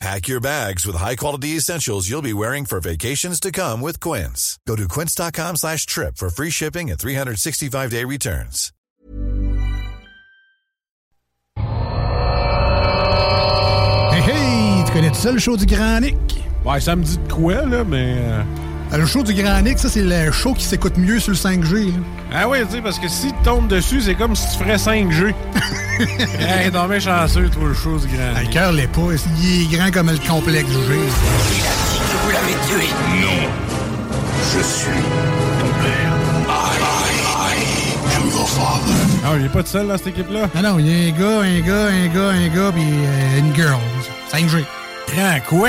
Pack your bags with high-quality essentials you'll be wearing for vacations to come with Quince. Go to quince.com slash trip for free shipping and 365-day returns. Hey hey, tu connais tout ça le show du Grand Nick? Ouais, ça me dit de quoi, là, mais. Euh, Ah, Le show du Grand Nick, ça c'est le show qui s'écoute mieux sur le 5G. là. Ah oui, tu sais, parce que si tu tombes dessus, c'est comme si tu ferais 5G. hey, non, mais chanceux, toi, le chose grand. Ah, Le cœur l'est pas, il est grand comme le complexe G. Vous l'avez tué Non. Je suis ton père. I, I am your father. Ah, il est pas tout seul, dans cette équipe-là? Non, non, il y a un gars, un gars, un gars, un gars, puis euh, une girl. 5G. Grand quoi?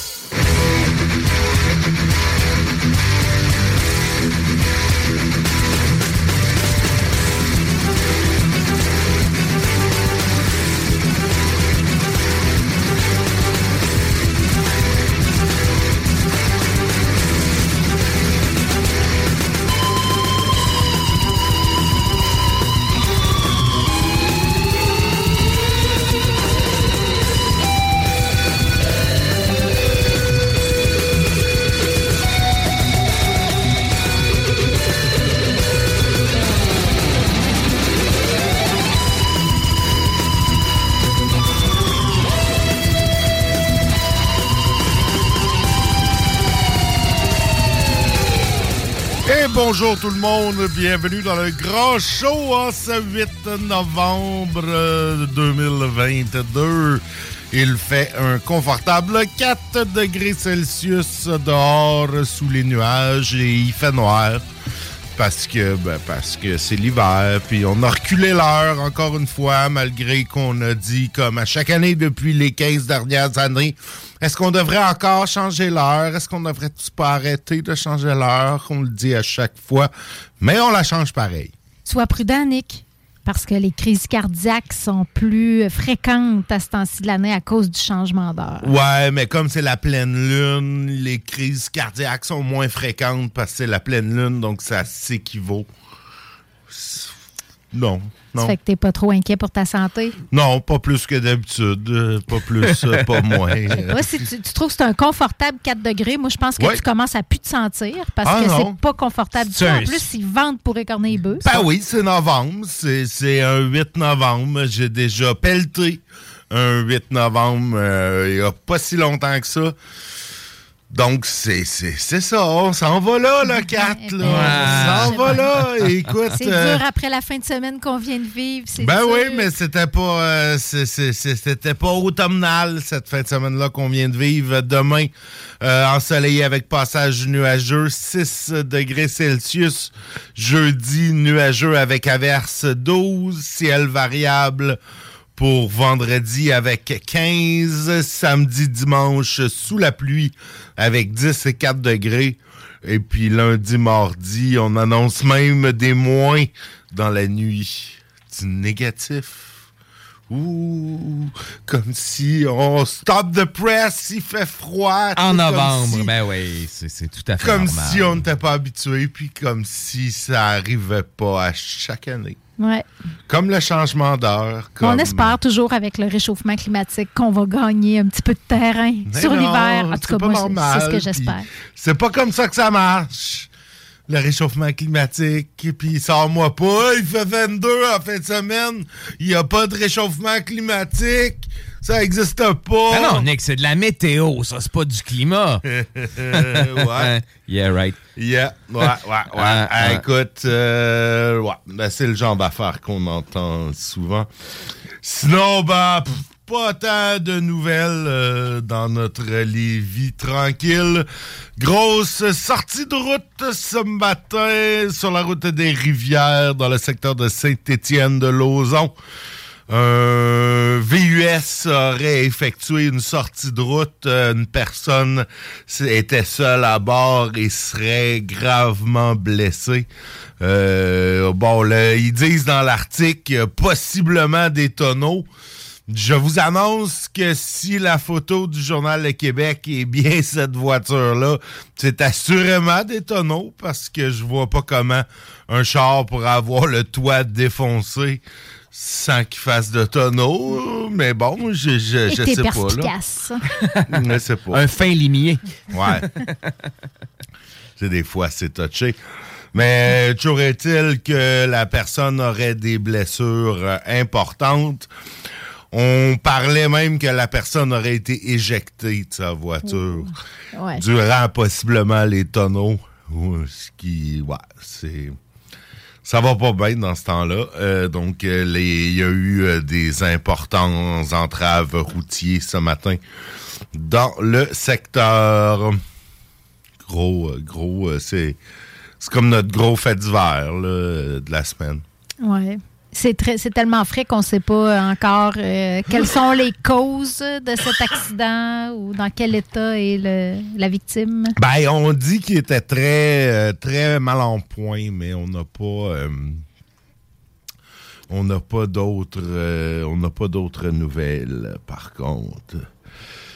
Bonjour tout le monde, bienvenue dans le grand show en ce 8 novembre euh, 2022. Il fait un confortable 4 degrés Celsius dehors sous les nuages et il fait noir parce que ben, parce que c'est l'hiver puis on a reculé l'heure encore une fois malgré qu'on a dit comme à chaque année depuis les 15 dernières années est-ce qu'on devrait encore changer l'heure? Est-ce qu'on devrait pas arrêter de changer l'heure? On le dit à chaque fois mais on la change pareil Sois prudent, Nick, parce que les crises cardiaques sont plus fréquentes à ce temps-ci de l'année à cause du changement d'heure. Ouais, mais comme c'est la pleine lune, les crises cardiaques sont moins fréquentes parce que c'est la pleine lune, donc ça s'équivaut. Non, Ça fait que t'es pas trop inquiet pour ta santé? Non, pas plus que d'habitude. euh, Pas plus, euh, pas moins. Si tu, tu trouves que c'est un confortable 4 degrés, moi, je pense que Ouais. tu commences à plus te sentir parce Ah que c'est pas confortable du tout. En plus, ils vendent pour écorner les bœufs. Ben oui, c'est novembre. C'est c'est un 8 novembre. J'ai déjà pelleté un 8 novembre euh, il y a pas si longtemps que ça. Donc, c'est c'est- c'est ça. On s'en va là, le 4. Là. on s'en va là. Écoute. C'est euh, dur après la fin de semaine qu'on vient de vivre. c'est Ben dur. oui, mais c'était pas euh, c'était pas automnal cette fin de semaine-là qu'on vient de vivre. Demain, euh, ensoleillé avec passage nuageux, 6 degrés Celsius. Jeudi, nuageux avec averse 12, ciel variable pour vendredi avec 15, samedi, dimanche sous la pluie avec 10 et 4 degrés. Et puis lundi, mardi, on annonce même des moins dans la nuit. Du négatif. Ouh, comme si on stop the press, il fait froid. En novembre, si- ben oui, c'est c'est tout à fait Comme normal. si on n'était pas habitué, puis comme si ça arrivait pas à chaque année. Ouais. Comme le changement d'heure. On espère toujours avec le réchauffement climatique qu'on va gagner un petit peu de terrain Mais sur l'hiver. En tout cas, moi, c'est- ce que j'espère. C'est pas comme ça que ça marche. Le réchauffement climatique, puis sors-moi pas, il fait 22 en fin de semaine, il n'y a pas de réchauffement climatique, ça n'existe pas. Ah non, Nick, c'est de la météo, ça, c'est pas du climat. ouais. yeah, right. Yeah, ouais, ouais, ouais. Ah, Ah, écoute, euh, ouais, ben, c'est le genre d'affaires qu'on entend souvent. Sinon, ben, pff, pas tant de nouvelles euh, dans notre Lévis tranquille. Grosse sortie de route ce matin sur la route des Rivières dans le secteur de Saint-Étienne de Lauzon. Un VUS aurait effectué une sortie de route. Une personne était seule à bord et serait gravement blessée. Euh, bon, ils disent dans l'article possiblement des tonneaux. Je vous annonce que si la photo du Journal Le Québec est bien cette voiture-là, c'est assurément des tonneaux parce que je vois pas comment un char pourrait avoir le toit défoncé sans qu'il fasse de tonneaux. Mais bon, je, je, sais pas. Là. perspicace. Je sais pas. Un fin limier. Ouais. c'est des fois, c'est touché. Mais toujours est-il que la personne aurait des blessures importantes. On parlait même que la personne aurait été éjectée de sa voiture Ouais. durant possiblement les tonneaux. Ce qui, ouais, c'est... Ça va pas bien dans ce temps-là. Euh, donc, euh, il y a eu euh, des importantes entraves routiers ce matin dans le secteur. Gros, gros, c'est c'est comme notre gros fait d'hiver là, de la semaine. Ouais. C'est très, c'est tellement frais qu'on ne sait pas encore euh, quelles sont les causes de cet accident ou dans quel état est le- la victime. Ben, on dit qu'il était très, euh, très mal en point, mais on n'a pas, euh, on n'a pas d'autres, euh, on n'a pas d'autres nouvelles. Par contre,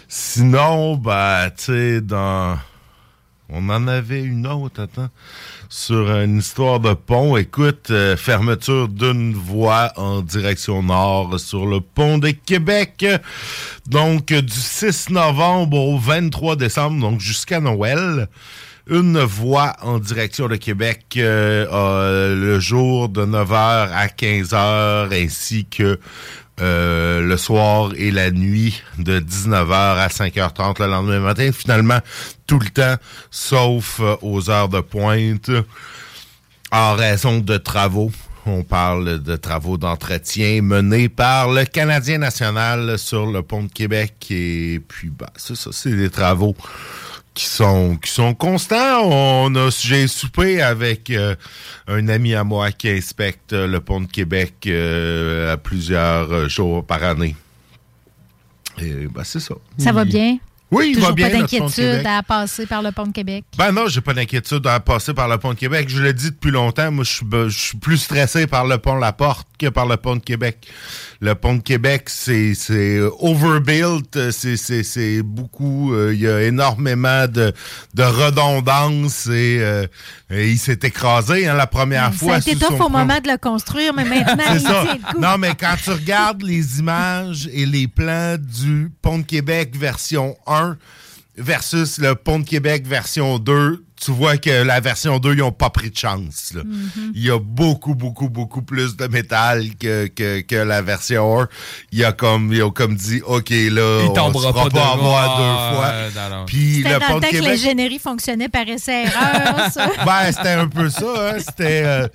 sinon, ben, tu sais, dans, on en avait une autre, attends, sur une histoire de pont. Écoute, euh, fermeture d'une voie en direction nord sur le pont de Québec. Donc, du 6 novembre au 23 décembre, donc jusqu'à Noël. Une voie en direction de Québec euh, le jour de 9h à 15h ainsi que euh, le soir et la nuit de 19h à 5h30 le lendemain matin. Finalement, tout le temps, sauf euh, aux heures de pointe, en raison de travaux. On parle de travaux d'entretien menés par le Canadien national sur le pont de Québec. Et puis, bah, c'est ça, c'est des travaux qui sont qui sont constants. On a j'ai soupé avec euh, un ami à moi qui inspecte le pont de Québec euh, à plusieurs euh, jours par année. Et ben c'est ça. Ça va bien? Oui, il va bien. pas d'inquiétude à passer par le pont de Québec. Ben non, j'ai pas d'inquiétude à passer par le pont de Québec. Je l'ai dit depuis longtemps, moi je suis plus stressé par le pont La Porte que par le pont de Québec. Le pont de Québec, c'est overbuilt, c'est beaucoup euh, il y a énormément de de redondance et, euh, et il s'est écrasé hein, la première Ça fois sous tough au pont. moment de le construire, mais maintenant, C'est il ça. tient le coup. Non, mais quand tu regardes les images et les plans du Pont de Québec version 1 versus le Pont de Québec version 2, tu vois que la version 2, ils n'ont pas pris de chance. là. Mhm. Il y a beaucoup, beaucoup, beaucoup plus de métal que, que, que la version 1. Il y a comme, ils ont comme dit, OK, là, Il on tombera ne pas pas avoir Ah, deux fois. euh, non. Puis C'était le dans Pont le de temps que Québec... l'ingénierie fonctionnait par essai-erreur, ça? Ben, c'était un peu ça. Hein? C'était, euh,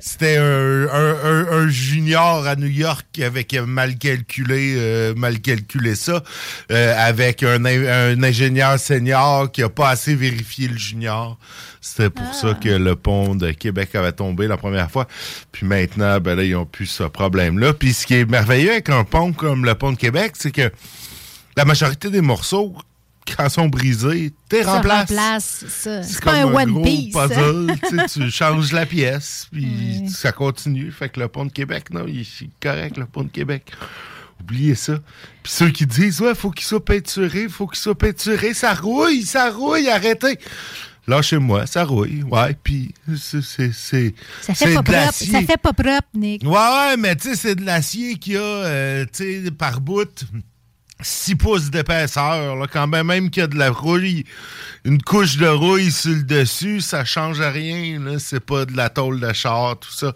c'était un, un- un- un junior à New York qui avait mal calculé, euh, mal calculé ça, euh, avec un, un ingénieur senior qui a pas assez vérifié le junior. C'était pour ça que le pont de Québec avait tombé la première fois. Puis maintenant, ben là, ils ont plus ce problème-là. Puis ce qui est merveilleux avec un pont comme le pont de Québec, c'est que la majorité des morceaux, quand ils sont brisés, t'es remplaces. remplace. C'est pas un One gros Piece. puzzle. tu sais, tu changes la pièce, puis ça continue. Fait que le pont de Québec, non, il est correct, le pont de Québec. Oubliez ça. Puis ceux qui disent, ouais, faut qu'il soit peinturé, faut qu'il soit peinturé, ça rouille, ça rouille, arrêtez. Lâchez-moi, ça rouille, ouais, puis c'est... Ça fait, pas propre, ça fait pas propre, Nick. Ouais, ouais, mais tu sais, c'est de l'acier qu'il y a, euh, tu sais, par bout. 6 pouces d'épaisseur. là. Quand ben même qu'il y a de la rouille, une couche de rouille sur le dessus, ça change à rien. là. C'est pas de la tôle de char, tout ça.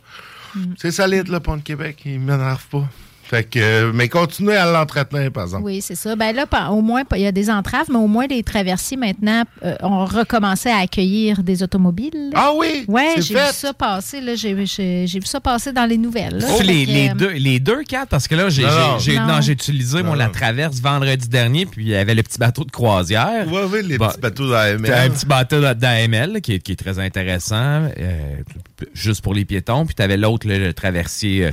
C'est solide, le pont de Québec. Il m'énerve pas. Fait que, euh, mais continuez à l'entretenir, par exemple. Oui, c'est ça. Ben là, au moins, il y a des entraves, mais au moins les traversiers maintenant euh, ont recommencé à accueillir des automobiles. Ah oui? Oui, j'ai vu ça passer. là. J'ai j'ai- j'ai vu ça passer dans les nouvelles. là. Les, Fait que, les euh, deux, les deux quatre, parce que là, j'ai Non, j'ai- non. j'ai- Non. non, j'ai utilisé mon, la traverse vendredi dernier, puis il y avait le petit bateau de croisière. Oui, oui, les petits bateaux d'AML. T'as un petit bateau d'AML qui est, qui est très intéressant, euh, juste pour les piétons. Puis tu avais l'autre, le, le traversier euh,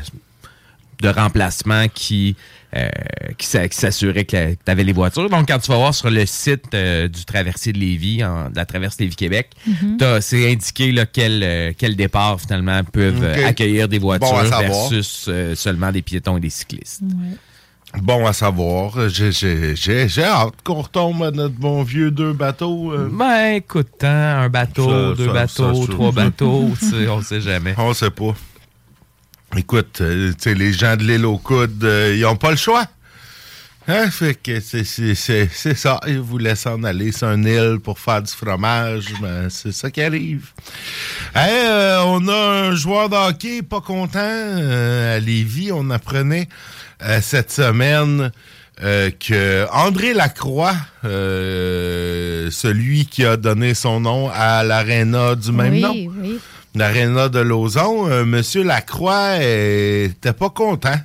de remplacement qui, euh, qui s'a- qui s'assurait que tu avais les voitures. Donc, quand tu vas voir sur le site euh, du traversier de Lévis, en- de la traverse Lévis-Québec, Mhm. t'as- c'est indiqué là, quel, euh, quel départ finalement peuvent accueillir des voitures Bon versus euh, seulement des piétons et des cyclistes. Bon à savoir. J'ai- J'ai j'ai- j'ai hâte qu'on retombe à notre bon vieux deux bateaux. euh. Ben, écoute, hein, un bateau, Ça, deux ça, bateau, ça, trois ça. bateaux, on sait jamais. On sait pas. Écoute, euh, tu sais, les gens de l'île aux coudes, euh, ils ont pas le choix. Hein? Fait que c'est- c'est c'est- c'est ça. Ils voulaient s'en aller sur une île pour faire du fromage. mais c'est ça qui arrive. Hey, euh, on a un joueur de hockey pas content euh, à Lévis. On apprenait cette semaine que André Lacroix, euh, celui qui a donné son nom à l'aréna du même oui, nom, oui. L'aréna de Lauson, euh, Monsieur Lacroix était pas content.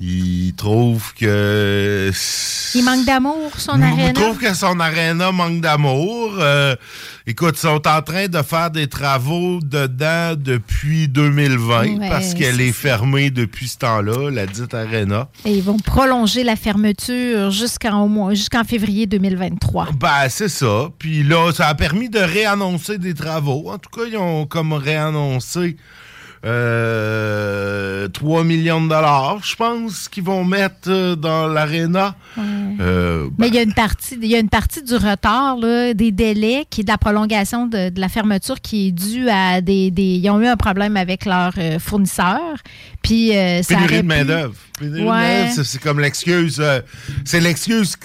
Il trouve que Il manque d'amour, son il aréna. trouve que son aréna manque d'amour. Euh, écoute, ils sont en train de faire des travaux dedans depuis 2020 Ouais, parce qu'elle est fermée depuis ce temps-là, la dite aréna. Et ils vont prolonger la fermeture jusqu'en au moins- jusqu'en février 2023. Ben, c'est ça. Puis là, ça a permis de réannoncer des travaux. En tout cas, ils ont comme réannoncé euh, 3 millions de dollars, je pense, qu'ils vont mettre euh, dans l'aréna. Euh, Mais il y a une partie, il y a une partie du retard, là, des délais, qui est de la prolongation de, de la fermeture qui est due à des, des- Ils ont eu un problème avec leurs euh, fournisseurs. Puis euh, ça Pénurie de. Pénurie de Ouais. c'est- comme l'excuse. euh, c'est l'excuse.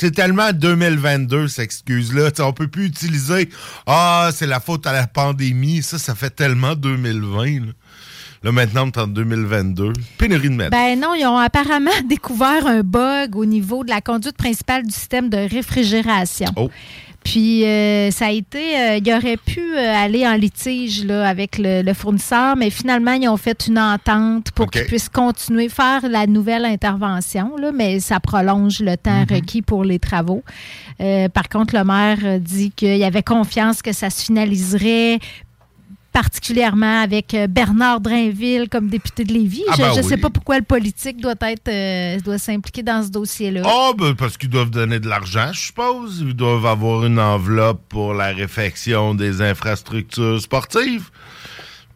C'est tellement 2022, cette excuse-là. On peut plus utiliser Ah, c'est la faute à la pandémie. Ça, ça fait tellement 2020. Là, Là, maintenant, on est en 2022. Pénurie de main-d'œuvre. Ben non, ils ont apparemment découvert un bug au niveau de la conduite principale du système de réfrigération. Oh. Puis euh, ça a été, euh, il aurait pu euh, aller en litige là, avec le, le fournisseur, mais finalement ils ont fait une entente pour qu'ils puissent continuer faire la nouvelle intervention, là, mais ça prolonge le temps Mhm. requis pour les travaux. Euh, par contre, le maire dit qu'il avait confiance que ça se finaliserait particulièrement avec euh, Bernard Drainville comme député de Lévis. Ah je ben ne sais oui. pas pourquoi le politique doit être euh, doit s'impliquer dans ce dossier-là. Ah, ben, parce qu'ils doivent donner de l'argent, je suppose. Ils doivent avoir une enveloppe pour la réfection des infrastructures sportives.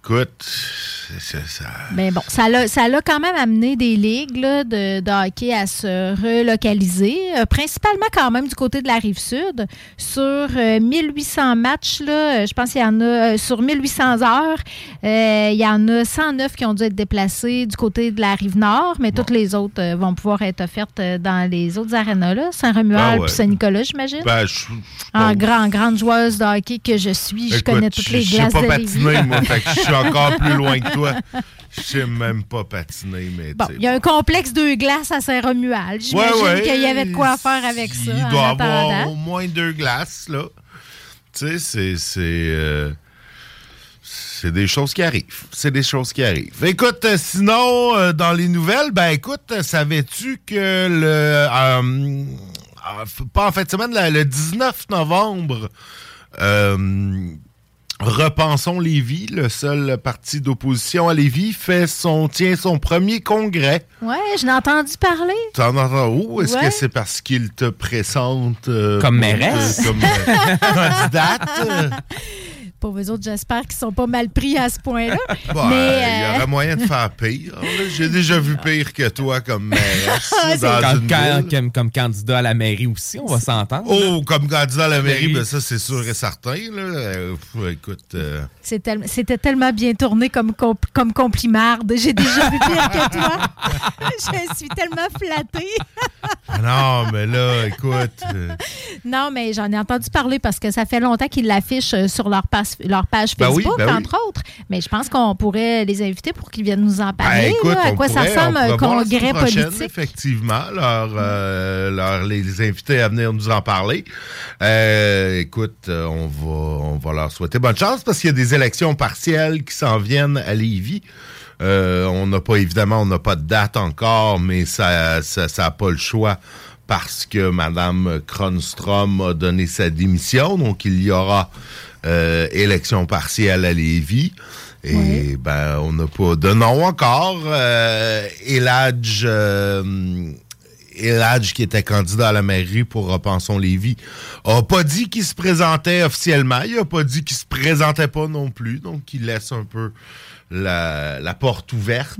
Écoute, c'est c'est ça. Mais bon, ça l'a, ça l'a quand même amené des ligues là, de, de hockey à se relocaliser, euh, principalement quand même du côté de la rive sud. Sur euh, 1800 matchs, là, euh, je pense qu'il y en a, euh, sur 1800 heures, euh, il y en a 109 qui ont dû être déplacés du côté de la rive nord, mais toutes les autres euh, vont pouvoir être offertes euh, dans les autres arénas, là, Saint-Romuald ouais. puis Saint-Nicolas, j'imagine. Ben, je- en grand, grande joueuse de hockey que je suis, je connais toutes les je- je sais glaces pas de patiner, Lévis. moi, fait que je suis encore plus loin que toi. Je sais même pas patiner, mais Bon, il y a un complexe deux glaces à Saint-Romuald. J'imagine Ouais, ouais. qu'il y avait de quoi faire avec ça. Il doit avoir attendant. au moins deux glaces, là. Tu sais, c'est. c'est euh, c'est des choses qui arrivent. C'est des choses qui arrivent. Écoute, euh, sinon, euh, dans les nouvelles, ben écoute, savais-tu que le. euh, pas en fin de semaine, la- le 19 novembre, euh, Repensons Lévis, le seul parti d'opposition à Lévis, fait son, tient son premier congrès. Ouais, je l'ai entendu parler. T'en entends où? Est-ce Ouais. que c'est parce qu'il te présente euh, Comme mairesse? euh, comme euh, candidate? Pour eux autres, j'espère qu'ils sont pas mal pris à ce point-là. Bah, Mais, il y euh, aurait moyen de faire pire. J'ai déjà vu pire que toi comme candidat à la mairie aussi, on va s'entendre. Oh, comme candidat à la mairie, ben ça, c'est sûr et certain. Là. Euh, pff, écoute, euh, tel- C'était tellement bien tourné comme, comp- comme complimarde. J'ai déjà vu pire que toi. Je suis tellement flattée. ah non, mais là, écoute. euh, Non, mais j'en ai entendu parler parce que ça fait longtemps qu'ils l'affichent sur leur page, leur page Ben oui, Facebook, ben oui. entre autres. Mais je pense qu'on pourrait les inviter pour qu'ils viennent nous en ben, parler. écoute, là, à quoi ça ressemble un congrès politique? Effectivement, leur, euh, leur- les inviter à venir nous en parler. Euh, écoute, euh, on va, on va leur souhaiter bonne chance parce qu'il y a des élections partielles qui s'en viennent à Lévis. Euh, on n'a pas, évidemment, on n'a pas de date encore, mais ça n'a ça, pas le choix parce que Mme Kronstrom a donné sa démission. Donc, il y aura euh, élection partielle à Lévis. Et ben, on n'a pas de nom encore. Euh, Eladj, euh, Eladj, qui était candidat à la mairie pour Repensons Lévis, a pas dit qu'il se présentait officiellement. Il a pas dit qu'il se présentait pas non plus. Donc, il laisse un peu la, la porte ouverte.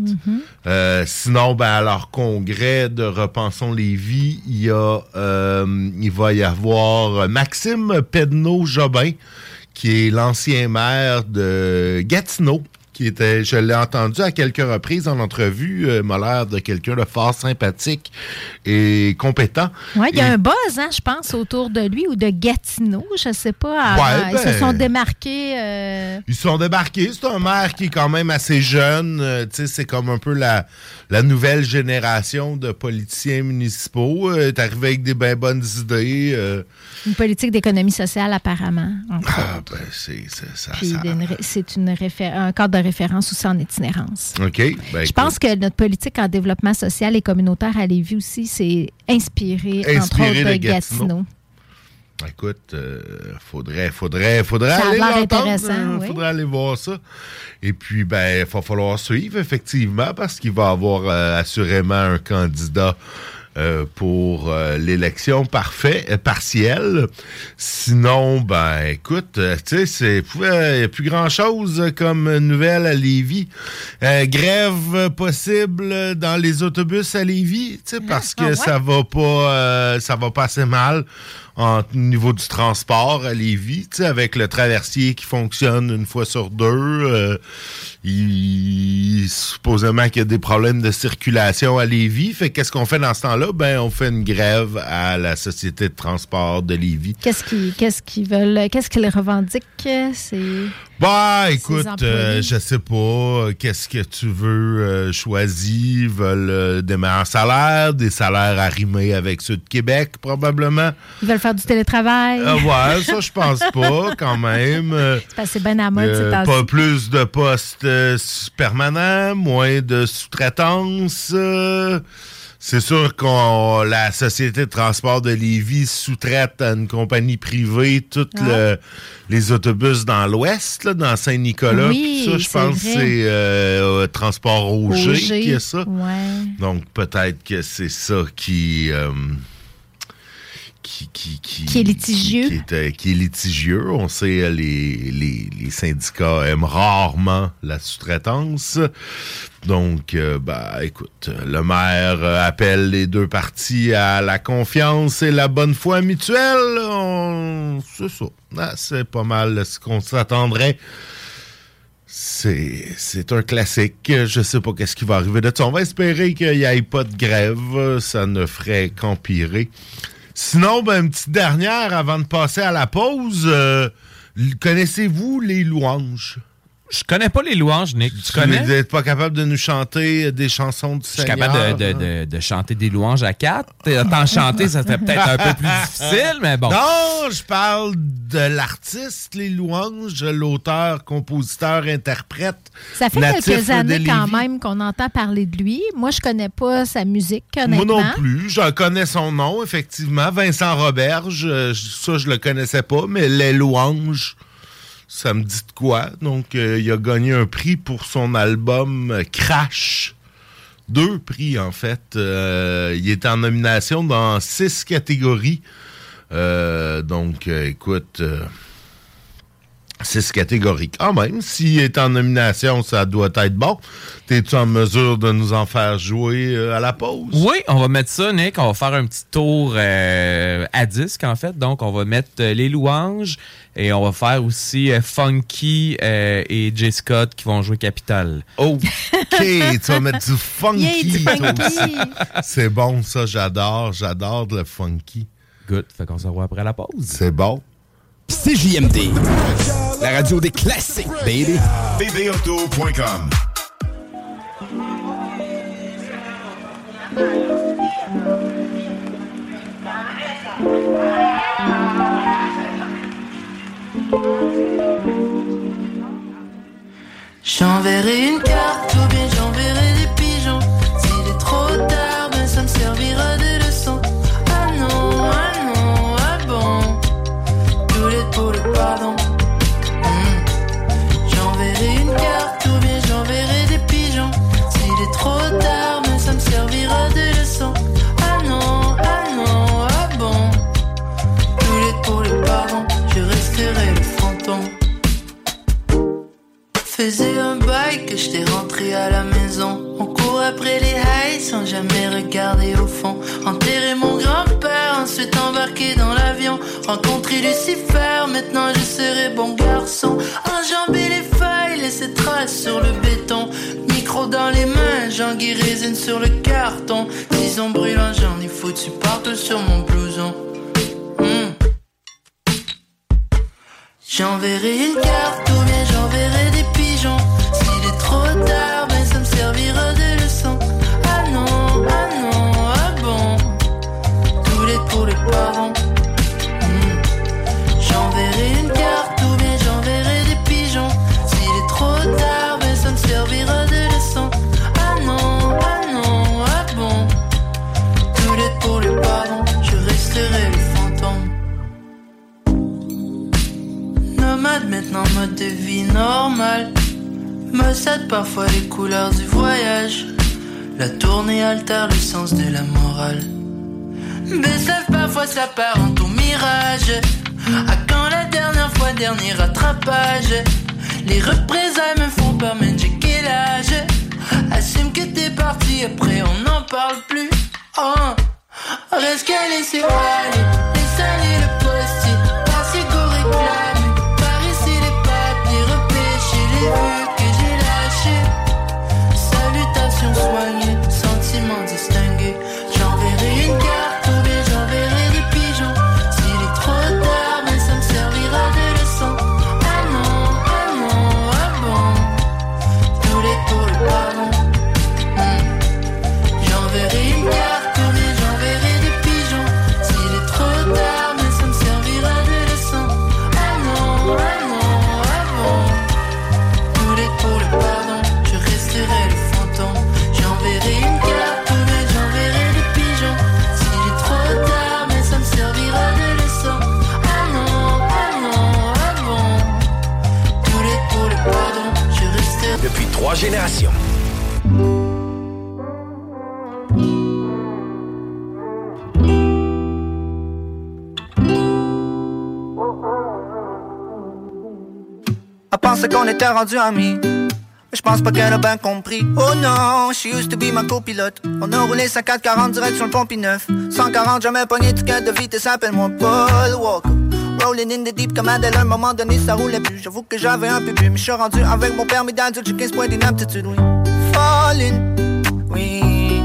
Euh, sinon, ben, à leur congrès de Repensons Lévis, il y a, euh, il va y avoir Maxime Pedneau-Jobin, qui est l'ancien maire de Gatineau, qui était, je l'ai entendu à quelques reprises en entrevue, euh, m'a l'air de quelqu'un de fort sympathique et compétent. Oui, il y a Et- un buzz, hein, je pense, autour de lui ou de Gatineau. Je ne sais pas. Ouais, Ils se ben- sont démarqués. euh, Ils sont débarqués. C'est un maire qui est quand même assez jeune. Euh, tu sais, c'est comme un peu la, la nouvelle génération de politiciens municipaux. Euh, est arrivé avec des bien bonnes idées. une politique d'économie sociale, apparemment. ah, ben, c'est ça. C'est une réfé- un cadre de référence aussi en itinérance. OK. Ben, Je pense que notre politique en développement social et communautaire à Lévis aussi, c'est inspiré, entre autres, de Gatineau. Gatineau. Écoute, euh, faudrait, faudrait, faudrait Ça aller l'entendre, intéressant, hein, oui. Faudrait aller voir ça. Et puis, ben, il va falloir suivre, effectivement, parce qu'il va y avoir euh, assurément un candidat euh, pour euh, l'élection parfait, euh, partielle. Sinon, ben, écoute, euh, tu sais, c'est, il n'y a plus grand-chose comme nouvelle à Lévis. Euh, grève possible dans les autobus à Lévis, tu sais, parce que ah ouais? ça va pas, euh, ça va pas assez mal en au niveau du transport à Lévis, avec le traversier qui fonctionne une fois sur deux. euh, il, supposément qu'il y a des problèmes de circulation à Lévis. Fait qu'est-ce qu'on fait dans ce temps-là? Ben, on fait une grève à la Société de transport de Lévis. Qu'est-ce qu'ils qu'est-ce qu'ils veulent, qu'est-ce qu'ils revendiquent? C'est Bah, écoute, euh, je sais pas, euh, qu'est-ce que tu veux euh, choisir? Ils veulent euh, des meilleurs salaires, des salaires arrimés avec ceux de Québec, probablement. ils veulent faire du télétravail. Ah ouais, ça, je pense pas, quand même. Euh, C'est c'est bien à mode Euh, ces temps-ci. pas plus de postes euh, permanents, moins de sous-traitance. C'est sûr que la société de transport de Lévis sous-traite à une compagnie privée tous Ah. les autobus dans l'ouest, là, dans Saint-Nicolas. Oui, ça, je pense que c'est euh, Transport Roger, Auger. qui a ça. Ouais. Donc peut-être que c'est ça qui, euh, qui, qui, qui, Qui est litigieux. Qui, qui est, euh, qui est litigieux. On sait, euh, les, les, les syndicats aiment rarement la sous-traitance. Donc, euh, bah, écoute, le maire euh, appelle les deux parties à la confiance et la bonne foi mutuelle. On- C'est ça. Ah, c'est pas mal ce qu'on s'attendrait. C'est, c'est un classique. Je sais pas qu'est-ce qui va arriver de ça. On va espérer qu'il n'y ait pas de grève. Ça ne ferait qu'empirer. Sinon, ben, une petite dernière avant de passer à la pause. Euh, connaissez-vous les louanges? Je connais pas les louanges, Nick. Tu connais? Vous n'êtes pas capable de nous chanter des chansons du Je suis Seigneur? capable de, de- de- de chanter des louanges à quatre. T'en chanter, ça serait peut-être un peu plus difficile, mais bon. Non, je parle de l'artiste, les louanges, l'auteur, compositeur, interprète. Ça fait natif quelques années quand même qu'on entend parler de lui. Moi, je connais pas sa musique, honnêtement. Moi non plus. Je connais son nom, effectivement. Vincent Roberge. euh, ça, je le connaissais pas, mais Les Louanges, ça me dit de quoi? Donc, euh, il a gagné un prix pour son album Crash. Deux prix, en fait. Euh, il est en nomination dans six catégories. Euh, donc, écoute, Six catégories. Quand même, s'il est en nomination, ça doit être bon. T'es-tu en mesure de nous en faire jouer euh, à la pause? Oui, on va mettre ça, Nick. On va faire un petit tour euh, à disque, en fait. Donc, on va mettre euh, les louanges et on va faire aussi Funky et J. Scott qui vont jouer Capital. OK, tu vas mettre du funky. C'est bon, ça. J'adore. J'adore le funky. Good. Fait qu'on se revoit après la pause. C'est bon. CJMD. La radio des classiques, baby. bbauto.com J'enverrai une carte ou bien j'enverrai des Hmm. J'enverrai une carte ou bien j'enverrai des pigeons. S'il est trop tard, ben ça me servira de leçon. Ah non, ah non, ah bon. Tout les pour le pardon. Je resterai le fantôme. Faisais un bail que j'étais rentré à la maison. Après les highs sans jamais regarder au fond. Enterrer mon grand-père, ensuite embarquer dans l'avion. Rencontrer Lucifer, maintenant je serai bon garçon. Enjamber les feuilles, laisser traces sur le béton. Micro dans les mains, j'en résine sur le carton. Disons brûlant, j'en ai foutu partout sur mon blouson. Hmm. J'enverrai une carte ou bien j'enverrai vie normal Me cède parfois les couleurs du voyage. La tournée altère le sens de la morale. Baisse parfois s'apparente au mirage. À quand la dernière fois, dernier rattrapage? Les représailles me font peur, mais j'ai quel âge Assume que t'es parti, après on n'en parle plus. Oh Reste qu'à laisser aller. Laisse aller le Générations. Elle pensait qu'on était rendu amis. Je pense pas qu'elle a bien compris. Oh non, she used to be ma copilote. On a roulé sa 440 direct sur le pont 9 140, jamais pogné ticket de vitesse, appelle-moi Paul Walker. Rolling in the deep comme Adèle, un moment donné ça roulait plus. J'avoue que j'avais un peu bu, mais je suis rendu avec mon permis d'adulte, j'ai 15 points d'inaptitude, oui. Falling, oui.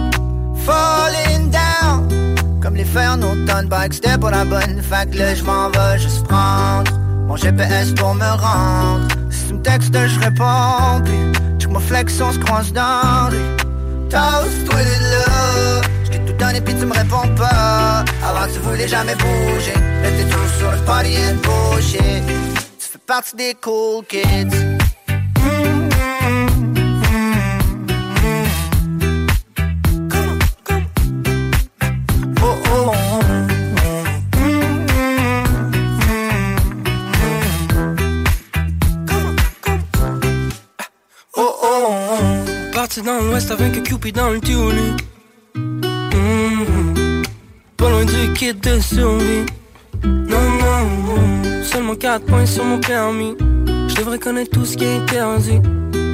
Falling down. Comme les fers en automne, bike, c'était pour la bonne. Fait que là, je m'en vais juste prendre mon GPS pour me rendre. Si tu me textes, je réponds. Puis, tu me flex, on se croise dans rue. Toast, toi là. Tout donné, puis tu me réponds pas. Avant, tu voulais jamais bouger. Là, t'es toujours sur le party and bullshit. Tu fais partie des cool kids. Dans l'ouest avec Cupid dans le Mhm. Loin du kit de survie Non non Seulement 4 points sur mon permis Je devrais connaître tout ce qui est interdit.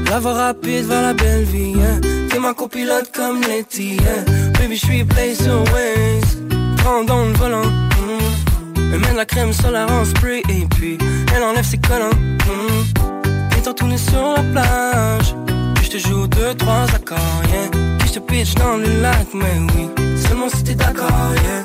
La voie rapide vers la belle vie. Hein. T'es ma copilote comme Letty. Hein. Baby, je suis place sur Waze. Prends dans le volant. Mm. Elle met la crème solaire en spray. Et puis, elle enlève ses collants. Mm. Et t'en tourner sur la plage. Je te joue deux, trois accords. Yeah. Puis je te pitch dans le lac. Mais oui, t'es d'accord. Yeah?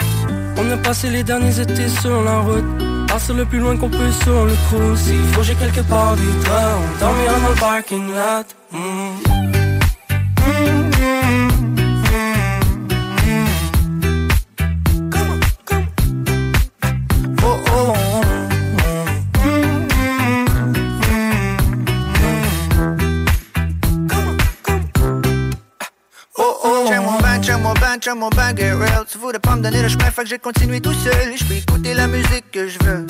On a passé les derniers étés sur la route. Passe le plus loin qu'on peut sur le cruise. S'il faut, j'ai quelque part du temps. On dormira dans le parking lot. Mm. Real Tu voulais pas me donner le chemin, fait que j'ai continué tout seul. Je peux écouter la musique que je veux.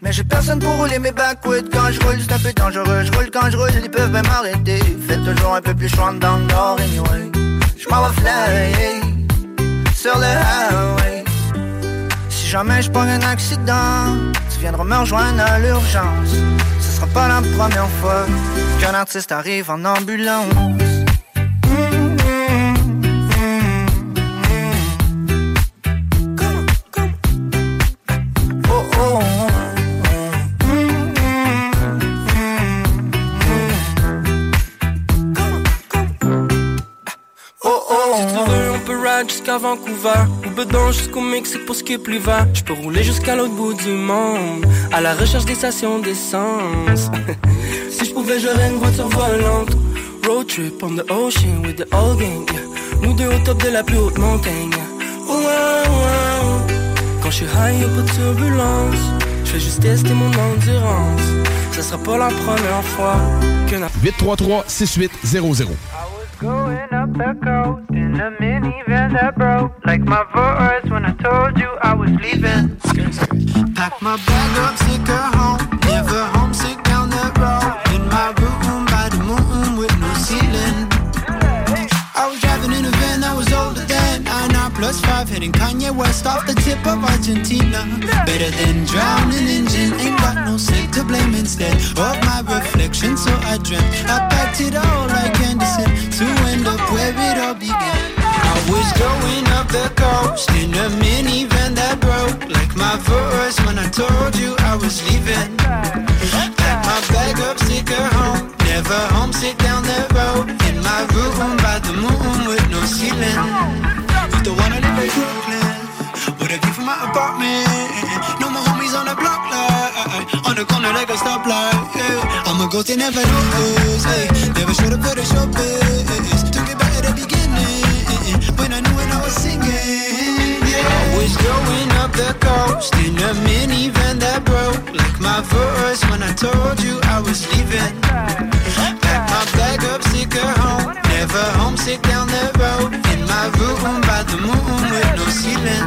Mais j'ai personne pour rouler mes backwoods. Quand je roule, c'est un peu dangereux. Je roule quand je roule, ils peuvent même m'arrêter. Faites toujours un peu plus chouin dans le nord, anyway. Je m'en vais fly Sur le highway. Si jamais je prends un accident Tu viendras me rejoindre à l'urgence. Ce sera pas la première fois Qu'un artiste arrive en ambulance jusqu'à Vancouver. Ou bedon jusqu'au Mexique pour skip l'hiver Je peux rouler jusqu'à l'autre bout du monde. À la recherche des stations d'essence. Si je pouvais j'aurais une voiture volante. Road trip on the ocean with the old gang. Nous deux au top de la plus haute montagne. Yeah. Oh, wow, wow. Quand je suis high y'a pas de turbulence. Je fais juste tester mon endurance. Ça sera pas la première fois que n'a 833 6800 Going up the coast in a minivan that broke. Like my voice when I told you I was leaving. Pack my bag up, sick her home. Never homesick down the road. In my room by the moon with no ceiling. I was plus five, hitting Kanye West off the tip of Argentina. Better than drowning engine, ain't got no sick to blame instead of my reflection. So I dreamt I packed it all like Anderson to end up where it all began. I was going up the coast in a minivan that broke, like my verse when I told you I was leaving. Pack my bag up, her home. Never homesick down the road. In my room by the moon with no ceiling. You don't wanna live in Brooklyn. With a view from my apartment. No more homies on the block like On the corner like a stoplight. Yeah. I'm a ghost they never noticed. Hey. Never up for the show biz. Took it back at the beginning. When I knew when I was singing. Was going up the coast in a minivan that broke. Like my verse when I told you I was leaving. Pack my bag up, sick her home. Never homesick down the road. In my room by the moon with no ceiling.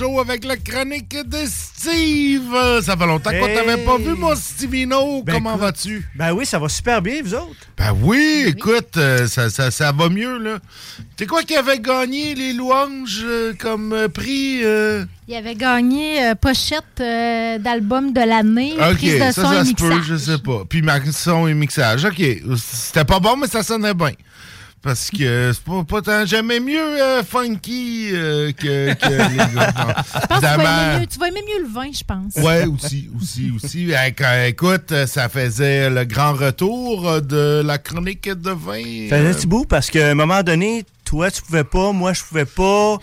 Show avec la chronique de Steve. Ça fait longtemps qu'on t'avait pas vu, mon Stevino. Ben, Comment vas-tu? Ben oui, ça va super bien, vous autres? Ben oui, écoute, euh, ça, ça, ça va mieux, là. C'est quoi qui avait gagné les louanges euh, comme euh, prix? euh? Il avait gagné euh, pochette euh, d'album de l'année, Ok, prise de ça, son ça et se peut, mixage. je sais pas. Puis ma son et mixage, ok. C'était pas bon, mais ça sonnait bien. Parce que c'est pas, pas tant... J'aimais mieux euh, funky euh, que, que les gars. Non. Je pense que tu vas, aimer mieux, tu vas aimer mieux le vin, je pense. Ouais, aussi, aussi, aussi. Écoute, ça faisait le grand retour de la chronique de vin. Ça faisait un petit bout parce qu'à un moment donné, toi, tu pouvais pas, moi, je pouvais pas.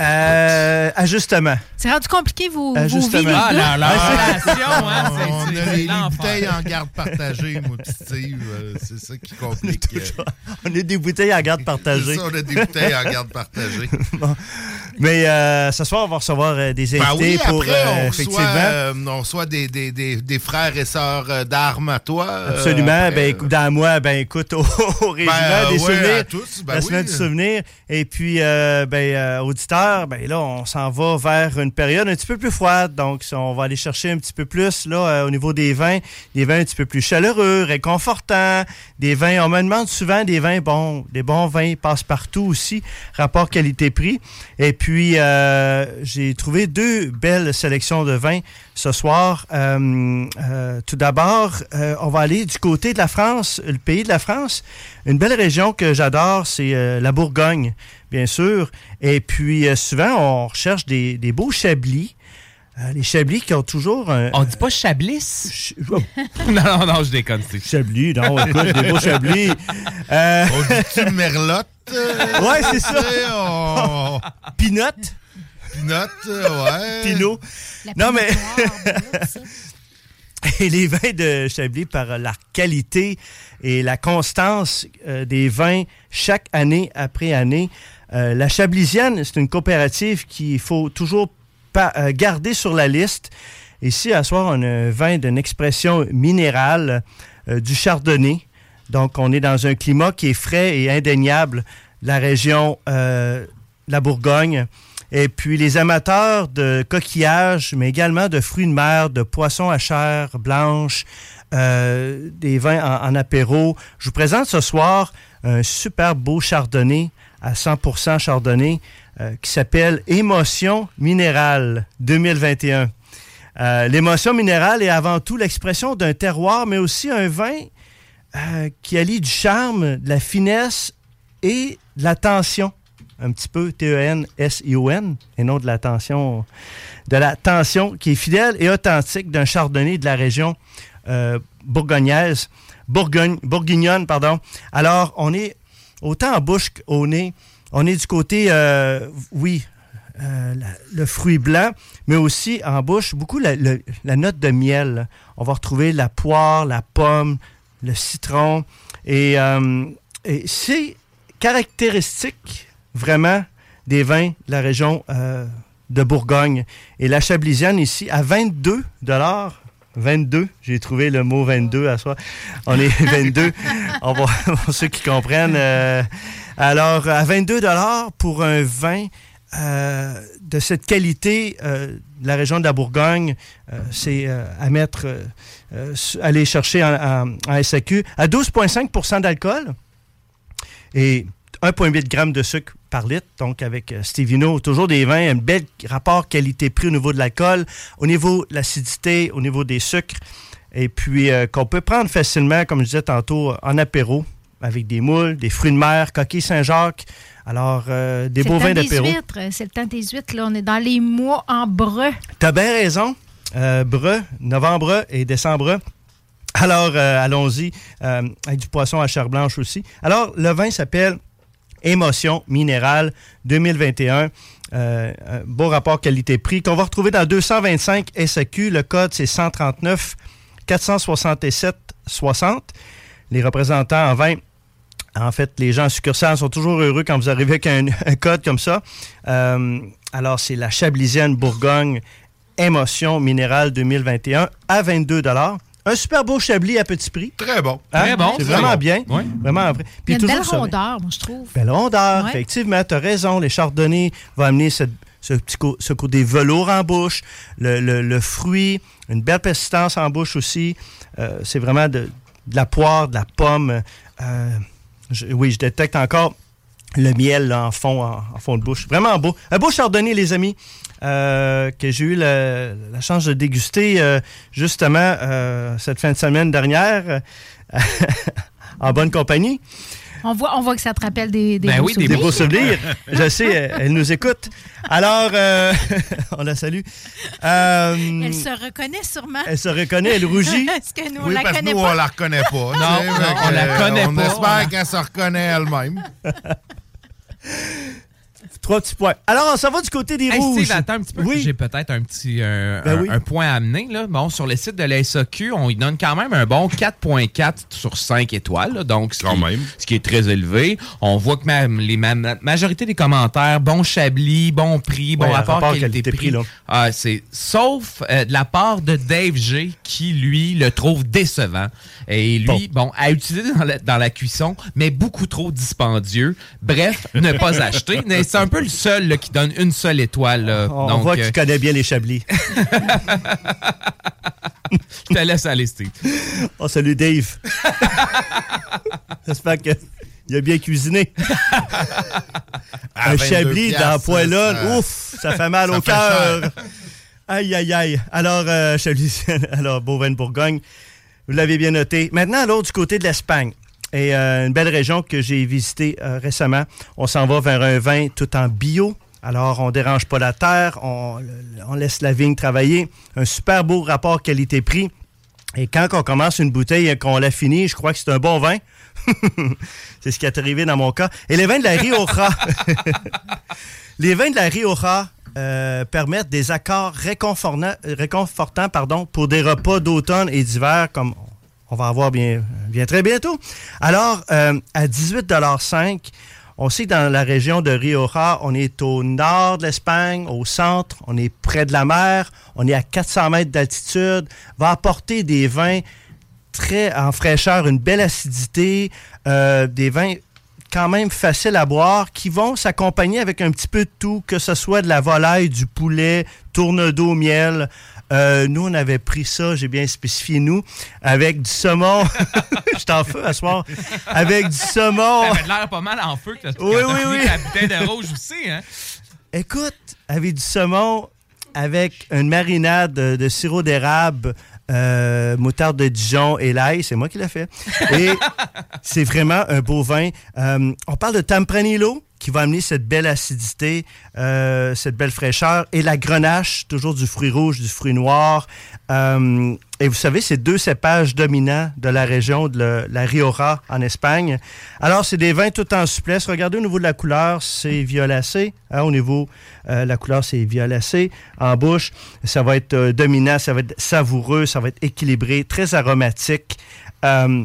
Euh, ajustement. C'est rendu compliqué, vous, vous justement. vivez Ah, la relation, hein, c'est- On a les, bouteilles en garde partagée, moi, pis Steve. euh, c'est ça qui complique. euh. On a des bouteilles en garde partagée. C'est ça, on a des bouteilles en garde partagée. Bon. Mais euh, ce soir, on va recevoir euh, des Ben invités oui, pour après, euh, on, effectivement. reçoit, euh, on reçoit des, des, des, des frères et sœurs euh, d'armes à toi. Absolument. après, ben, écoute, dans moi, ben, écoute, au, au régiment Ben, des ouais, souvenirs. tous, ben la oui. semaine du souvenir. Et puis, euh, ben, euh, auditeurs, ben, là, on s'en va vers une période un petit peu plus froide. Donc, on va aller chercher un petit peu plus, là, au niveau des vins. Des vins un petit peu plus chaleureux, réconfortants. Des vins, on me demande souvent des vins bons. Des bons vins passent partout aussi. Rapport qualité-prix. Et puis, euh, j'ai trouvé deux belles sélections de vins ce soir. Euh, euh, tout d'abord, on va aller du côté de la France, le pays de la France. Une belle région que j'adore, c'est la Bourgogne, bien sûr. Et puis, souvent, on recherche des, des beaux chablis. Euh, les chablis qui ont toujours un... On dit pas chablis? non, non, non, je déconne. Chablis, non, écoute, des beaux chablis. Euh, On dit-tu merlotte? Euh, Ouais, c'est ça. on- Pinot. Pinot, euh, ouais. Pinot. Non, mais... Et les vins de Chablis, par la qualité et la constance euh, des vins chaque année après année, euh, la Chablisienne, c'est une coopérative qu'il faut toujours euh, garder sur la liste. Ici, à soir, on a un vin d'une expression minérale, euh, du chardonnay. Donc, on est dans un climat qui est frais et indéniable, la région euh, la Bourgogne. Et puis, les amateurs de coquillages, mais également de fruits de mer, de poissons à chair blanche, euh, des vins en, en apéro. Je vous présente ce soir un super beau chardonnay à 100% chardonnay euh, qui s'appelle Émotion minérale 2021. Euh, L'émotion minérale est avant tout l'expression d'un terroir, mais aussi un vin euh, qui allie du charme, de la finesse et de la tension. Un petit peu T-E-N-S-I-O-N, et non de la tension, de la tension qui est fidèle et authentique d'un chardonnay de la région euh, bourgognaise, Bourgogne, bourguignonne, pardon. Alors, on est autant en bouche qu'au nez. On est du côté, euh, oui, euh, le fruit blanc, mais aussi en bouche, beaucoup la note de miel. On va retrouver la poire, la pomme, le citron. Et, euh, et c'est caractéristique vraiment des vins de la région euh, de Bourgogne. Et la Chablisienne ici, à 22 22, j'ai trouvé le mot 22 à soi. On est 22. On va, pour ceux qui comprennent. euh, alors, à 22 pour un vin euh, de cette qualité euh, la région de la Bourgogne, euh, c'est euh, à mettre, euh, aller chercher en, SAQ. À 12,5% d'alcool et 1,8 g de sucre par litre, donc avec Stevino, toujours des vins, un bel rapport qualité-prix au niveau de l'alcool, au niveau de l'acidité, au niveau des sucres, et puis qu'on peut prendre facilement, comme je disais tantôt, en apéro, avec des moules, des fruits de mer, coquilles Saint-Jacques, alors euh, des beaux vins d'apéro. huîtres. C'est le temps des huîtres. Là. On est dans les mois en breu. T'as bien raison. Euh, breu, novembre et décembre. Alors, euh, allons-y, euh, avec du poisson à chair blanche aussi. Alors, le vin s'appelle Émotion minérale 2021. Euh, un beau rapport qualité-prix qu'on va retrouver dans 225 SAQ. Le code, c'est 139 467 60. Les représentants en vin en fait, les gens en succursale sont toujours heureux quand vous arrivez avec un, un code comme ça. Euh, alors, c'est la Chablisienne Bourgogne Émotion Minérale 2021 à 22 Un super beau Chablis à petit prix. Très bon. Très bon, C'est vraiment bon. bien. Oui. Vraiment vrai. Il y a une belle rondeur, moi, je trouve. Belle rondeur, Ouais. effectivement, tu as raison. Les chardonnays vont amener cette ce, petit co- ce côté velours en bouche, le, le- le fruit, une belle persistance en bouche aussi. Euh, c'est vraiment de, de la poire, de la pomme. Euh, oui, je détecte encore le miel en, fond, en, fond de bouche. Vraiment beau. Un beau chardonnay, les amis, euh, que j'ai eu la, chance de déguster euh, justement euh, cette fin de semaine dernière en bonne compagnie. On voit, on voit que ça te rappelle des, des Ben beaux oui, des souvenirs. beaux souvenirs. Je sais, elle, elle nous écoute. Alors, euh, on la salue. Euh, Elle se reconnaît sûrement. Elle se reconnaît, elle rougit. Est-ce que nous, on Oui, la parce que connaît nous, pas? on la reconnaît pas. Non, non, on la connaît on pas. espère qu'elle se reconnaît elle-même. Trois petits points. Alors, on s'en va du côté des Hey, rouges. Steve, attends un petit peu. J'ai peut-être un petit euh, Ben un, oui. un point à amener. Là. Bon, sur le site de la SAQ, on y donne quand même un bon 4.4 sur 5 étoiles. là. donc, ce, qui, ce qui est très élevé. On voit que ma, les, ma, ma- majorité des commentaires, bon Chablis, bon prix, bon Ouais, rapport, rapport qualité-prix. qualité-prix, là. Ah, c'est sauf euh, de la part de Dave G qui lui le trouve décevant et lui bon, à utiliser dans la, dans la cuisson mais beaucoup trop dispendieux. Bref, ne pas acheter. Mais c'est un peu le seul là, qui donne une seule étoile. là. On Donc, voit que euh, tu connais bien les Chablis. je te laisse aller, Steve. Oh, salut Dave. J'espère que il a bien cuisiné. Un 22 Chablis dans ça- ouf, ça fait mal ça au cœur. Aïe, aïe, aïe. Alors, euh, Chablis, alors, Beauvais de Bourgogne, vous l'avez bien noté. Maintenant, l'autre du côté de l'Espagne. Et euh, une belle région que j'ai visitée euh, récemment. On s'en va vers un vin tout en bio. Alors, on dérange pas la terre, on, laisse la vigne travailler. Un super beau rapport qualité-prix. Et quand on commence une bouteille et qu'on l'a finie, je crois que c'est un bon vin. c'est ce qui est arrivé dans mon cas. Et les vins de la Rioja. les vins de euh, permettent des accords réconfortants, pour des repas d'automne et d'hiver comme on va avoir bien, bien très bientôt. Alors, euh, à 18,5 on sait que dans la région de Rioja, on est au nord de l'Espagne, au centre, on est près de la mer, on est à 400 mètres d'altitude, va apporter des vins très en fraîcheur, une belle acidité, euh, des vins quand même faciles à boire qui vont s'accompagner avec un petit peu de tout, que ce soit de la volaille, du poulet, tourne d'eau, miel. Euh, nous, on avait pris ça, j'ai bien spécifié nous, avec du saumon. Je t'en feu à soir. Avec du saumon. T'avais l'air pas mal en feu que Oui, oui, oui. bouteille de rouge aussi, hein? Écoute, avec du saumon, avec une marinade de, de sirop d'érable, euh, moutarde de Dijon et l'ail, c'est moi qui l'ai fait. Et c'est vraiment un beau vin. Euh, on parle de Tempranillo qui va amener cette belle acidité, euh, cette belle fraîcheur, et la grenache, toujours du fruit rouge, du fruit noir. Euh, et vous savez, c'est deux cépages dominants de la région de la Rioja en Espagne. Alors, c'est des vins tout en souplesse. Regardez au niveau de la couleur, c'est violacé. Hein, au niveau euh, la couleur, c'est violacé. En bouche, ça va être euh, dominant, ça va être savoureux, ça va être équilibré, très aromatique. Euh,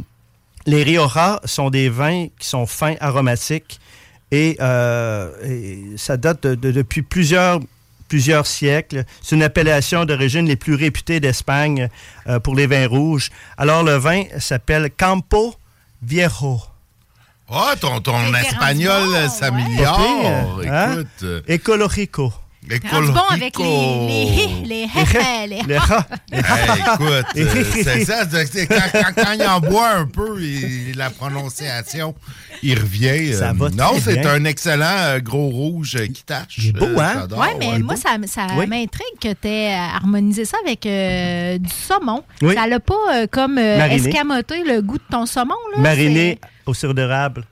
les Rioja sont des vins qui sont fins, aromatiques. Et, euh, et ça date de- de- depuis plusieurs, plusieurs siècles. C'est une appellation d'origine les plus réputées d'Espagne euh, pour les vins rouges. Alors, le vin s'appelle Campo Viejo. Oh, ton, ton espagnol s'améliore. hein? Écoute. Ecologico. Rendu bon avec les, les, les, écoute, c'est ça. quand, quand- quand il en boit un peu, il- la prononciation, il revient. Ça euh, non, c'est un excellent euh, gros rouge euh, qui tâche. Il est beau, hein? Oui, mais moi, ça, ça Oui. m'intrigue que tu aies harmonisé ça avec euh, du saumon. Oui. Ça n'a pas euh, comme euh, escamoté le goût de ton saumon. Là. Mariné au sirop d'érable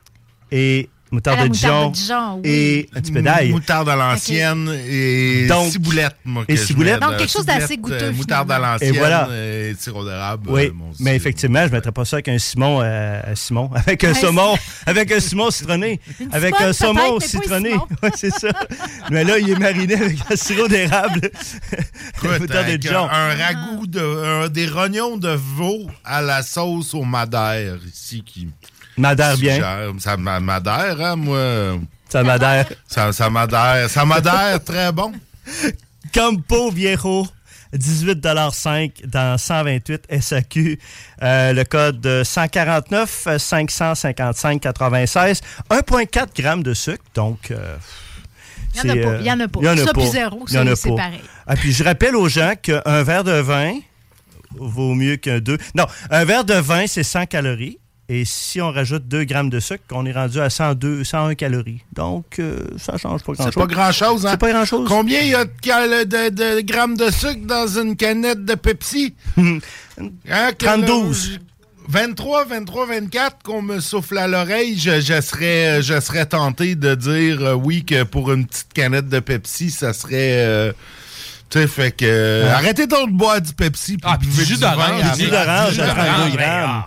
et moutarde À la de moutarde Dijon. de Dijon, oui. Et un petit peu d'ail. Moutarde à l'ancienne et Donc- ciboulette. Moi, et ciboulette. Donc, quelque chose d'assez goûteux, euh, Moutarde à finalement. l'ancienne Et voilà. et sirop d'érable. Oui, euh, mon mais effectivement, je ne mettrais pas ça avec un Simon, euh, un Simon, avec un Ouais, saumon, avec un Simon citronné, Une avec un saumon citronné. Ouais, c'est ça. mais là, il est mariné avec un sirop d'érable. Moutarde de Dijon. un, un ragoût de un- des rognons de veau à la sauce au madère ici qui Madère bien. suggère- Ça ma- madère, hein, moi. Ça m'adhère. Ça, ça m'adhère. Ça m'adhère très bon. Campo Viejo, 18,5 dans 128 SAQ. Euh, le code de 149 555 96. 1,4 g de sucre, donc euh, Il y en a C'est, pas. euh, Il y en a pas. il y en a Ça pas. puis zéro, Il y en c'est- pareil. Ah, puis je rappelle aux gens qu'un verre de vin vaut mieux qu'un deux. Non, un verre de vin, c'est 100 calories. Et si on rajoute 2 grammes de sucre, on est rendu à 102, 101 calories. Donc, euh, ça change pas grand-chose. C'est pas grand-chose, hein? C'est pas grand-chose. Combien il y a de, cal- de- de grammes de sucre dans une canette de Pepsi? Hein, que 32. le- 23, 23, 24 qu'on me souffle à l'oreille, je, je serais, je serais tenté de dire euh, oui que pour une petite canette de Pepsi, ça serait... euh, tu sais, fait que... Ouais. Arrêtez donc de boire du Pepsi. Ah, puis du jus d'orange, Du jus d'orange Du à jus 32 d'orange. grammes.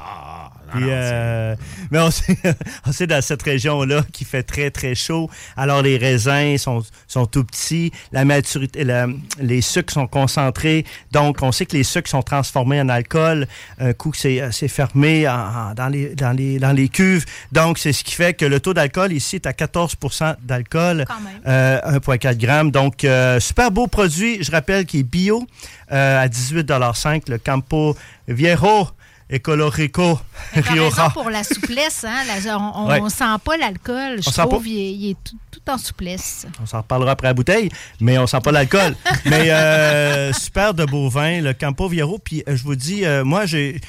Puis, euh, mais on sait, on sait dans cette région-là qui fait très, très chaud. Alors, les raisins sont, sont tout petits. La maturité, la- les sucres sont concentrés. Donc, on sait que les sucres sont transformés en alcool. Un coup que c'est c'est fermé en- en- dans, les, dans, les, dans les cuves. Donc, c'est ce qui fait que le taux d'alcool ici est à 14% d'alcool. Euh, 1,4 grammes. Donc, euh, super beau produit. Je rappelle qu'il est bio euh, à 18,5 le Campo Viejo. T'as raison Rioja. pour la souplesse. Hein? La- on, Ouais. on sent pas l'alcool. Je On trouve pas? il est, il est tout, tout en souplesse. On s'en reparlera après la bouteille, mais on sent pas l'alcool. mais euh, super de beau vin, le Campo Viejo. Puis euh, je vous dis, euh, moi, j'ai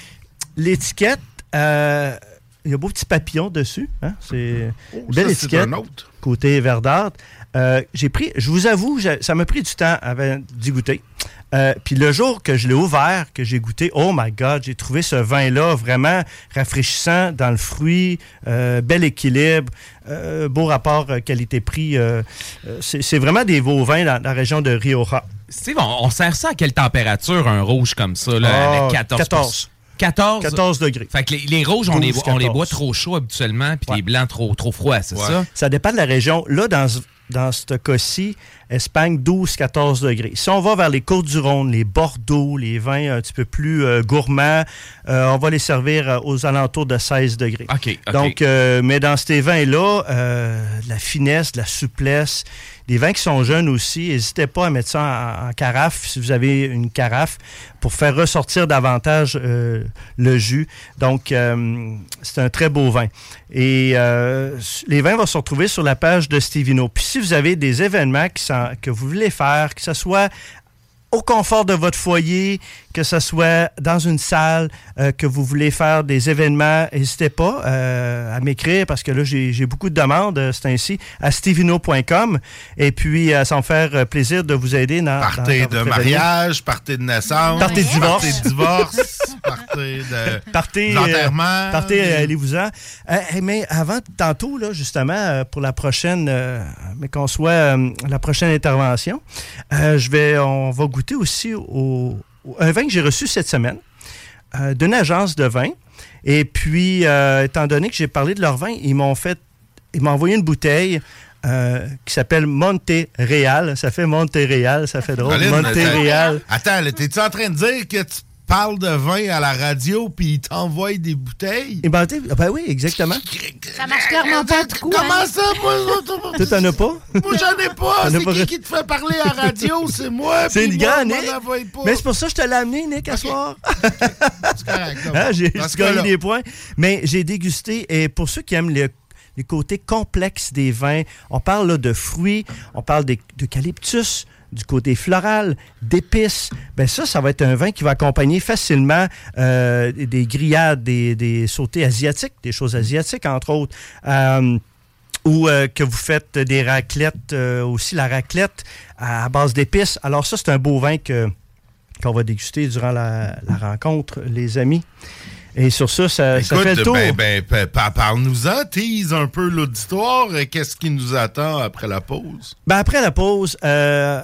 l'étiquette. euh, il y a beau petit papillon dessus. Hein? C'est Oh, une belle ça, c'est étiquette. un autre. Côté verdâtre. Euh, j'ai pris, je vous avoue, ça m'a pris du temps avant d'y goûter. Euh, puis le jour que je l'ai ouvert, que j'ai goûté, oh my God, j'ai trouvé ce vin-là vraiment rafraîchissant dans le fruit, euh, bel équilibre, euh, beau rapport qualité-prix. c'est vraiment des beaux vins dans, dans la région de Rioja. Steve, on, on sert ça à quelle température, un rouge comme ça, là, Ah, avec 14 14. 14? 14 degrés. Fait que les, les rouges, on les, 12, on les 14. boit trop chauds habituellement, puis les blancs trop, trop froids, c'est ça? Ça dépend de la région. Là, dans, ce- dans ce cas-ci, Espagne, 12-14 degrés. Si on va vers les Côtes-du-Rhône, les Bordeaux, les vins un petit peu plus euh, gourmands, euh, on va les servir euh, aux alentours de 16 degrés. OK, OK. Donc, euh, mais dans ces vins-là, de la finesse, de la souplesse, des vins qui sont jeunes aussi, n'hésitez pas à mettre ça en, en carafe, si vous avez une carafe, pour faire ressortir davantage euh, le jus. Donc, euh, c'est un très beau vin. Et euh, les vins vont se retrouver sur la page de Stevino. Puis si vous avez des événements que vous voulez faire, que ce soit au confort de votre foyer, que ce soit dans une salle, euh, que vous voulez faire des événements, n'hésitez pas euh, à m'écrire parce que là, j'ai beaucoup de demandes, euh, c'est ainsi, à stevino.com. Et puis, euh, ça me faire plaisir de vous aider dans. Partez dans- dans de mariage, partez de naissance. Partez de divorce. Partez de divorce. partez de. Partez, partez, allez-vous-en. Mais avant, tantôt, là, justement, pour la prochaine, mais qu'on soit la prochaine intervention, je vais, on va goûter aussi au, au- un vin que j'ai reçu cette semaine euh, d'une agence de vin. Et puis, euh, étant donné que j'ai parlé de leur vin, ils m'ont fait, ils m'ont envoyé une bouteille. euh, qui s'appelle Monte Real. Ça fait Monte Real, ça fait drôle. Colin, Monte attends. Real. Attends, là, t'es-tu en train de dire que tu parles de vin à la radio puis ils t'envoient des bouteilles? Et ben, ben oui, exactement. Ça marche clairement pas du coup. Comment hein? ça, moi? Toi, t'en as pas? Moi, j'en ai pas. T'en as C'est pas qui qui te fait parler à la radio? C'est moi. C'est une grande, Nick. pas. Mais c'est pour ça que je te l'ai amené, Nick, à soir. C'est correct, donc. Hein, j'ai gagné des points. Mais j'ai dégusté. Et pour ceux qui aiment le- les côtés complexes des vins, on parle là, de fruits, on parle d'eucalyptus, du côté floral, d'épices. Ben ça, ça va être un vin qui va accompagner facilement euh, des grillades, des, des sautés asiatiques, des choses asiatiques, entre autres. Euh, ou euh, que vous faites des raclettes, aussi la raclette à base d'épices. Alors ça, c'est un beau vin que qu'on va déguster durant la, la rencontre, les amis. Et sur ça, ça, ça fait le tour. ben, ben, ben, pa- parle-nous-en, tease un peu l'auditoire. Qu'est-ce qui nous attend après la pause? Ben, après la pause, euh,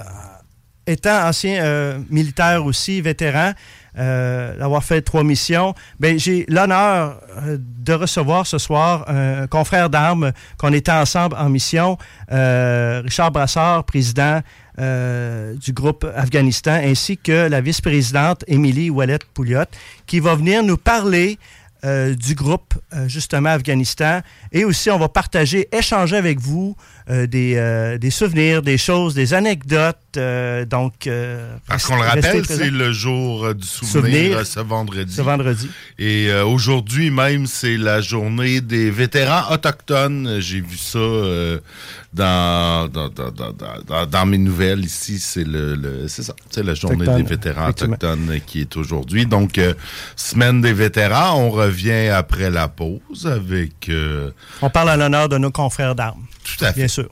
étant ancien euh, militaire aussi, vétéran, euh, d'avoir fait trois missions, ben, j'ai l'honneur euh, de recevoir ce soir un confrère d'armes qu'on était ensemble en mission, Richard Brassard, président du groupe Afghanistan, ainsi que la vice-présidente Émilie Ouellet-Pouliot, qui va venir nous parler du groupe, justement, Afghanistan. Et aussi, on va partager, échanger avec vous euh, des, euh, des, souvenirs, des choses, des anecdotes. Euh, donc, Parce qu'on le rappelle, c'est le jour du souvenir, ce vendredi. Ce vendredi. Et aujourd'hui même, c'est la journée des vétérans autochtones. J'ai vu ça dans dans, dans, dans, dans, mes nouvelles ici. C'est le, c'est ça, c'est la journée des vétérans autochtones qui est aujourd'hui. Donc, semaine des vétérans, on revient après la pause avec... on parle à l'honneur de nos confrères d'armes. Tout à fait. Bien sûr.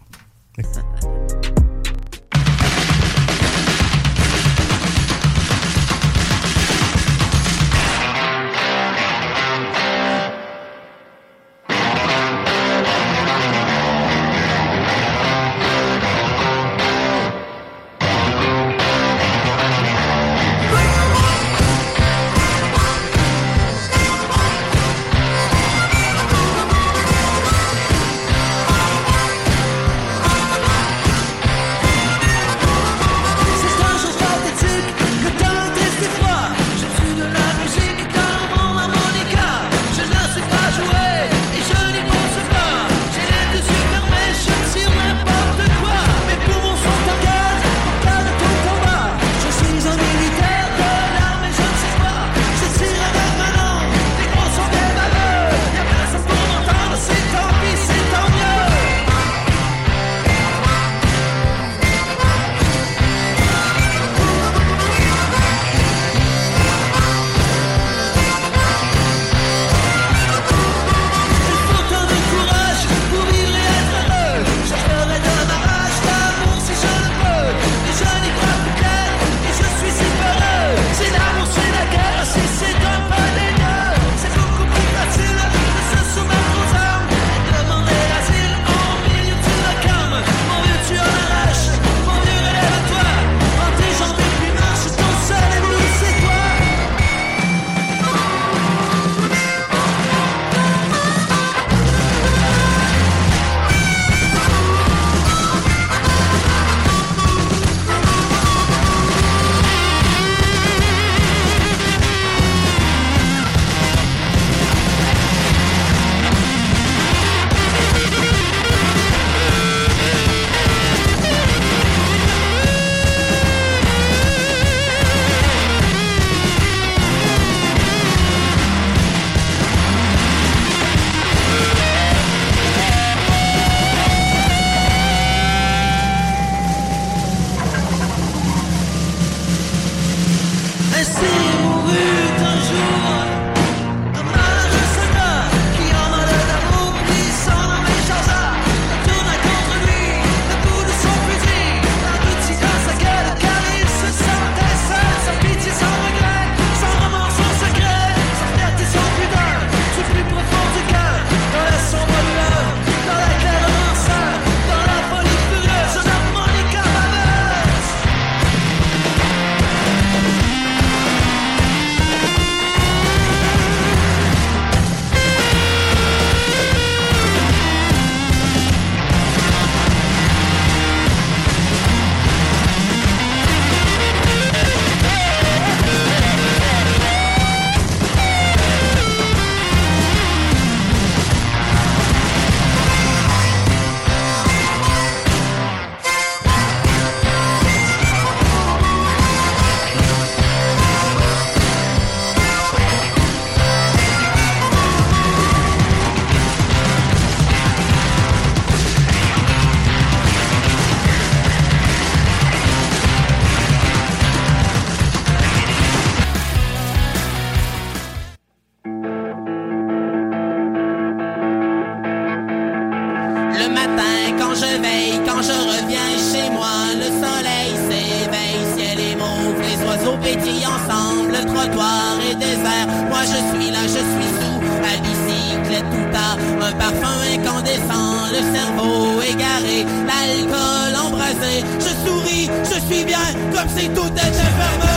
Nos pétrit ensemble, le trottoir est désert. Moi je suis là, je suis sous, à bicyclette tout à un parfum incandescent, le cerveau égaré, l'alcool embrasé. Je souris, je suis bien, comme si tout était fermé.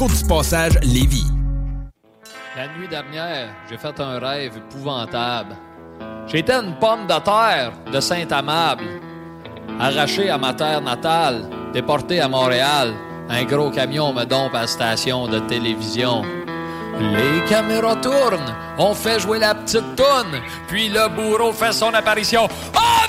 Du passage Lévis. La nuit dernière, j'ai fait un rêve épouvantable. J'étais une pomme de terre de Saint-Amable, arrachée à ma terre natale, déportée à Montréal. Un gros camion me dompe à la station de télévision. Les caméras tournent, on fait jouer la petite toune, puis le bourreau fait son apparition. Oh!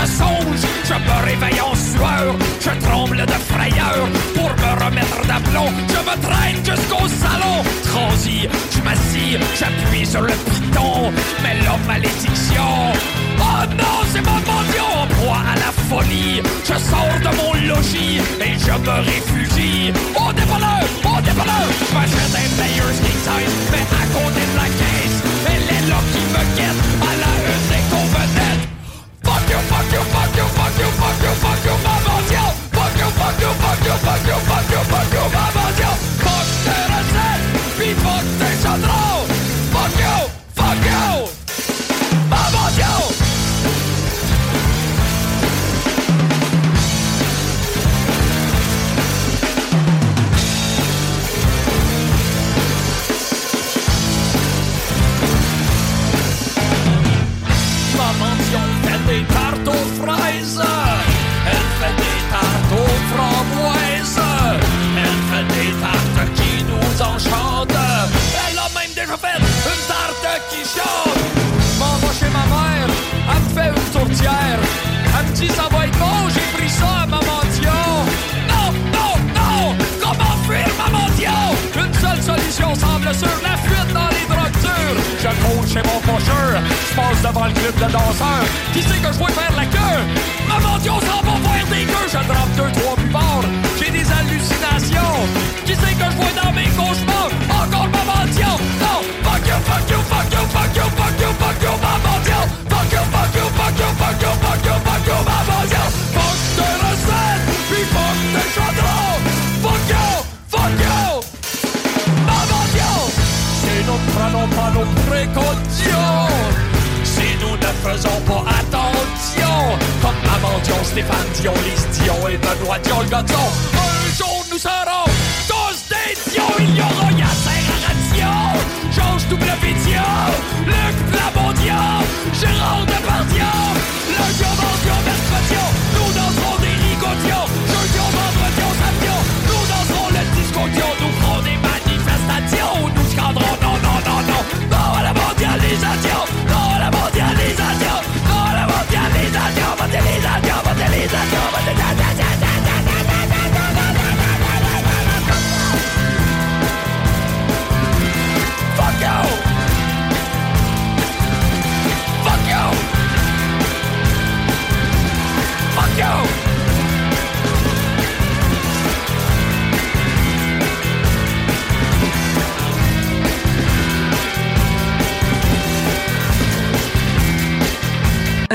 le songe. Je me réveille en sueur, je tremble de frayeur. Pour me remettre d'aplomb, je me traîne jusqu'au salon. Transi, je m'assis, j'appuie sur le piton. Mais l'homme malédiction. Oh non, c'est ma mendiant en proie à la folie. Je sors de mon logis et je me réfugie. Au dépanneur, au dépanneur, je m'achète un Players King Size, mais à côté de la caisse, elle est là qui me guette. you, fuck you, fuck you, fuck you, fuck you, fuck you, mama's you. Fuck you, fuck you, fuck you, fuck you, fuck you, fuck you, mama's you. Koks, terrorist, wie fuck dich schon drauf. Fuck you, fuck you.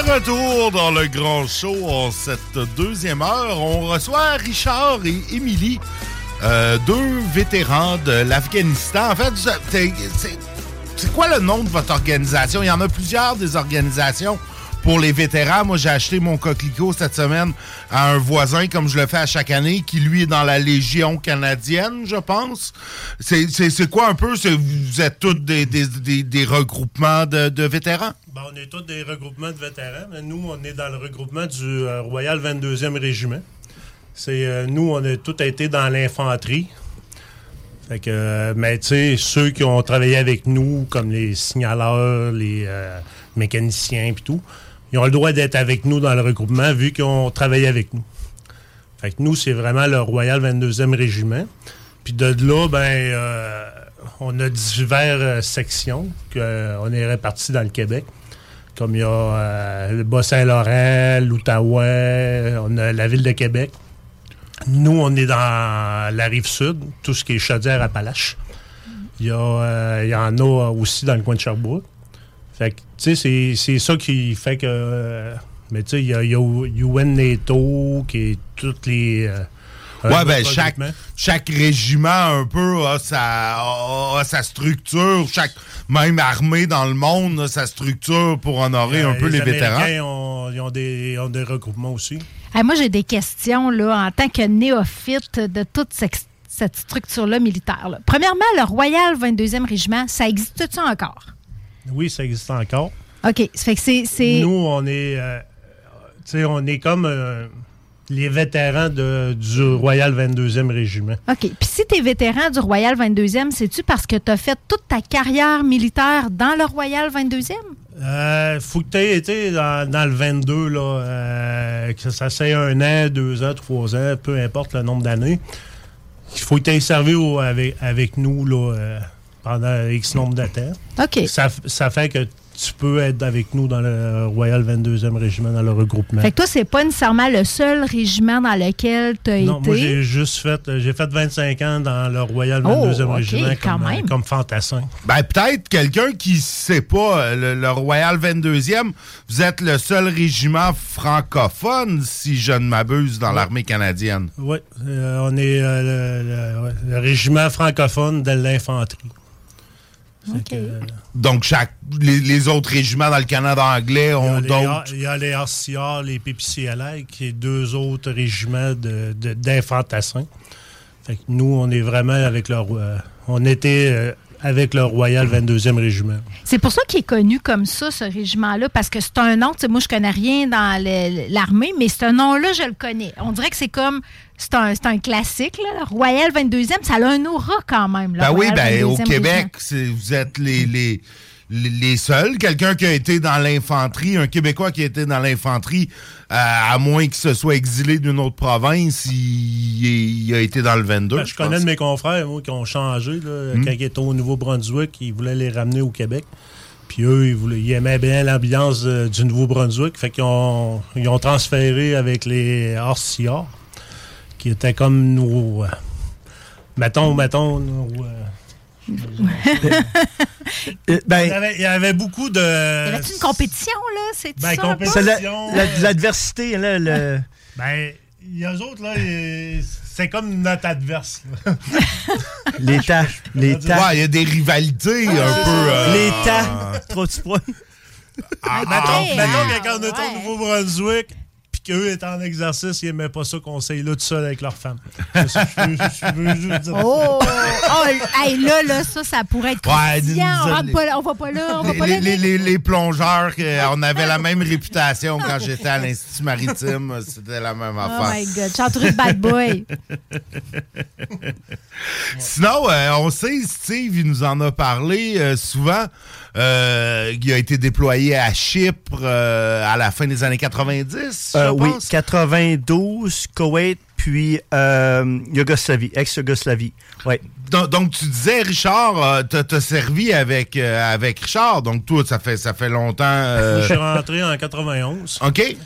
retour dans le grand show en cette deuxième heure, on reçoit Richard et Émilie, euh, deux vétérans de l'Afghanistan. En fait, c'est quoi le nom de votre organisation? Il y en a plusieurs des organisations pour les vétérans. Moi, j'ai acheté mon coquelicot cette semaine à un voisin, comme je le fais à chaque année, qui lui est dans la Légion canadienne, je pense. C'est- quoi un peu? Vous êtes tous des, regroupements de, vétérans? Ben, on est tous des regroupements de vétérans, nous, on est dans le regroupement du euh, Royal 22e Régiment. Euh, nous, on a tous été dans l'infanterie. Fait que, euh, mais tu sais, ceux qui ont travaillé avec nous, comme les signaleurs, les mécaniciens et tout, ils ont le droit d'être avec nous dans le regroupement vu qu'ils ont travaillé avec nous. Fait nous, c'est vraiment le Royal 22e Régiment. Puis de là, ben, euh, on a diverses euh, sections qu'on est répartis dans le Québec. Comme il y a euh, le Bas-Saint-Laurent, l'Outaouais, on a la ville de Québec. Nous, on est dans la rive sud, tout ce qui est Chaudière-Appalaches. Il y, euh, il y en a aussi dans le coin de Sherbrooke. Fait que, tu sais, c'est- c'est ça qui fait que. euh, mais tu sais, il y a, il y a UN NATO, qui est toutes les. euh, autre ben, chaque, chaque régiment, un peu, a sa, a- a sa structure. Chaque, même armée dans le monde, a sa structure pour honorer un Euh, peu les, vétérans. Américains ont, ils ont des, ont des regroupements aussi. Hey, moi, j'ai des questions là, en tant que néophyte de toute cette, cette structure-là militaire. là. Premièrement, le Royal 22e Régiment, ça existe-tu encore? Oui, ça existe encore. OK. Ça fait que c'est. Nous, on est, euh, tu sais, on est comme euh, les vétérans de- du Royal 22e Régiment. OK. Puis si tu es vétéran du Royal 22e, c'est-tu parce que tu as fait toute ta carrière militaire dans le Royal 22e? Euh, faut que tu aies été dans, dans le 22, là, euh, que ça c'est un an, deux ans, trois ans, peu importe le nombre d'années. Il faut que tu aies servi au- avec, avec nous là, euh, pendant X nombre de temps. OK. Ça, fait que tu peux être avec nous dans le Royal 22e Régiment, dans le regroupement. Fait que toi, c'est pas nécessairement le seul régiment dans lequel tu as Non, été? moi, j'ai juste fait, euh, j'ai fait 25 ans dans le Royal Oh, 22e ok, Régiment quand comme, euh, même. comme fantassin. Ben, peut-être quelqu'un qui sait pas, euh, le, le Royal 22e, vous êtes le seul régiment francophone, si je ne m'abuse, dans l'armée canadienne. Oui, on est euh, le, le régiment francophone de l'infanterie. Que, Donc, chaque, les, les autres régiments dans le Canada anglais ont il y a les d'autres. Il y a les RCR, les PPCLA, qui est deux autres régiments de- de- d'infantassins. fait que nous, on est vraiment avec leur. euh, on était euh, avec le Royal 22e Régiment. C'est pour ça qu'il est connu comme ça, ce régiment-là, parce que c'est un nom, tu sais, moi je connais rien dans l'armée, mais ce nom-là, je le connais. On dirait que c'est comme, c'est un, c'est un classique, là. Le Royal 22e, ça a un aura quand même. Ben oui, ben, au 22e Québec, vous êtes les, les, les, seuls. Quelqu'un qui a été dans l'infanterie, un Québécois qui a été dans l'infanterie, euh, à moins qu'il se soit exilé d'une autre province, il, il a été dans le 22. Ben, je connais de mes confrères, moi, qui ont changé. Là, Hmm. Quand ils étaient au Nouveau-Brunswick, ils voulaient les ramener au Québec. Puis eux, ils, voulaient- ils aimaient bien l'ambiance euh, du Nouveau-Brunswick. Fait qu'ils ont, ils ont transféré avec les RCR, qui étaient comme nos. euh, mettons, mettons, nos, euh, il, y avait, il y avait beaucoup de. Y avait-tu une compétition, là? C'est Ben, compétition. C'est la- la- l'adversité, là. Le... Ben, il y a eux autres, là, c'est comme notre adverse. L'État. Ouais, il y a des rivalités un peu. euh, L'État. Trop de points. Ah, mettons, mettons que quand on est au Nouveau-Brunswick, qu'eux étaient en exercice, ils n'aimaient pas ça qu'on s'aille là tout seul avec leur femme. C'est ça, je veux- je veux juste dire Oh! ça. oh hey, là, là, ça, ça pourrait être Ouais, on, pas va pas là, on va Les, pas là. les- les- les plongeurs, on avait la même réputation quand j'étais à l'Institut maritime. C'était la même Oh affaire. my God, je suis entouré de bad boy. Sinon, euh, on sait, Steve, il nous en a parlé euh, souvent. Euh, il a été déployé à Chypre euh, à la fin des années 90, je Euh, oui, pense. 92, Koweït, puis euh, Yougoslavie, ex-Yougoslavie. Ouais. Donc, donc, tu disais, Richard, euh, t'as servi avec, euh, avec Richard. Donc, toi, ça fait, ça fait longtemps. euh, Je suis rentré en 91. OK.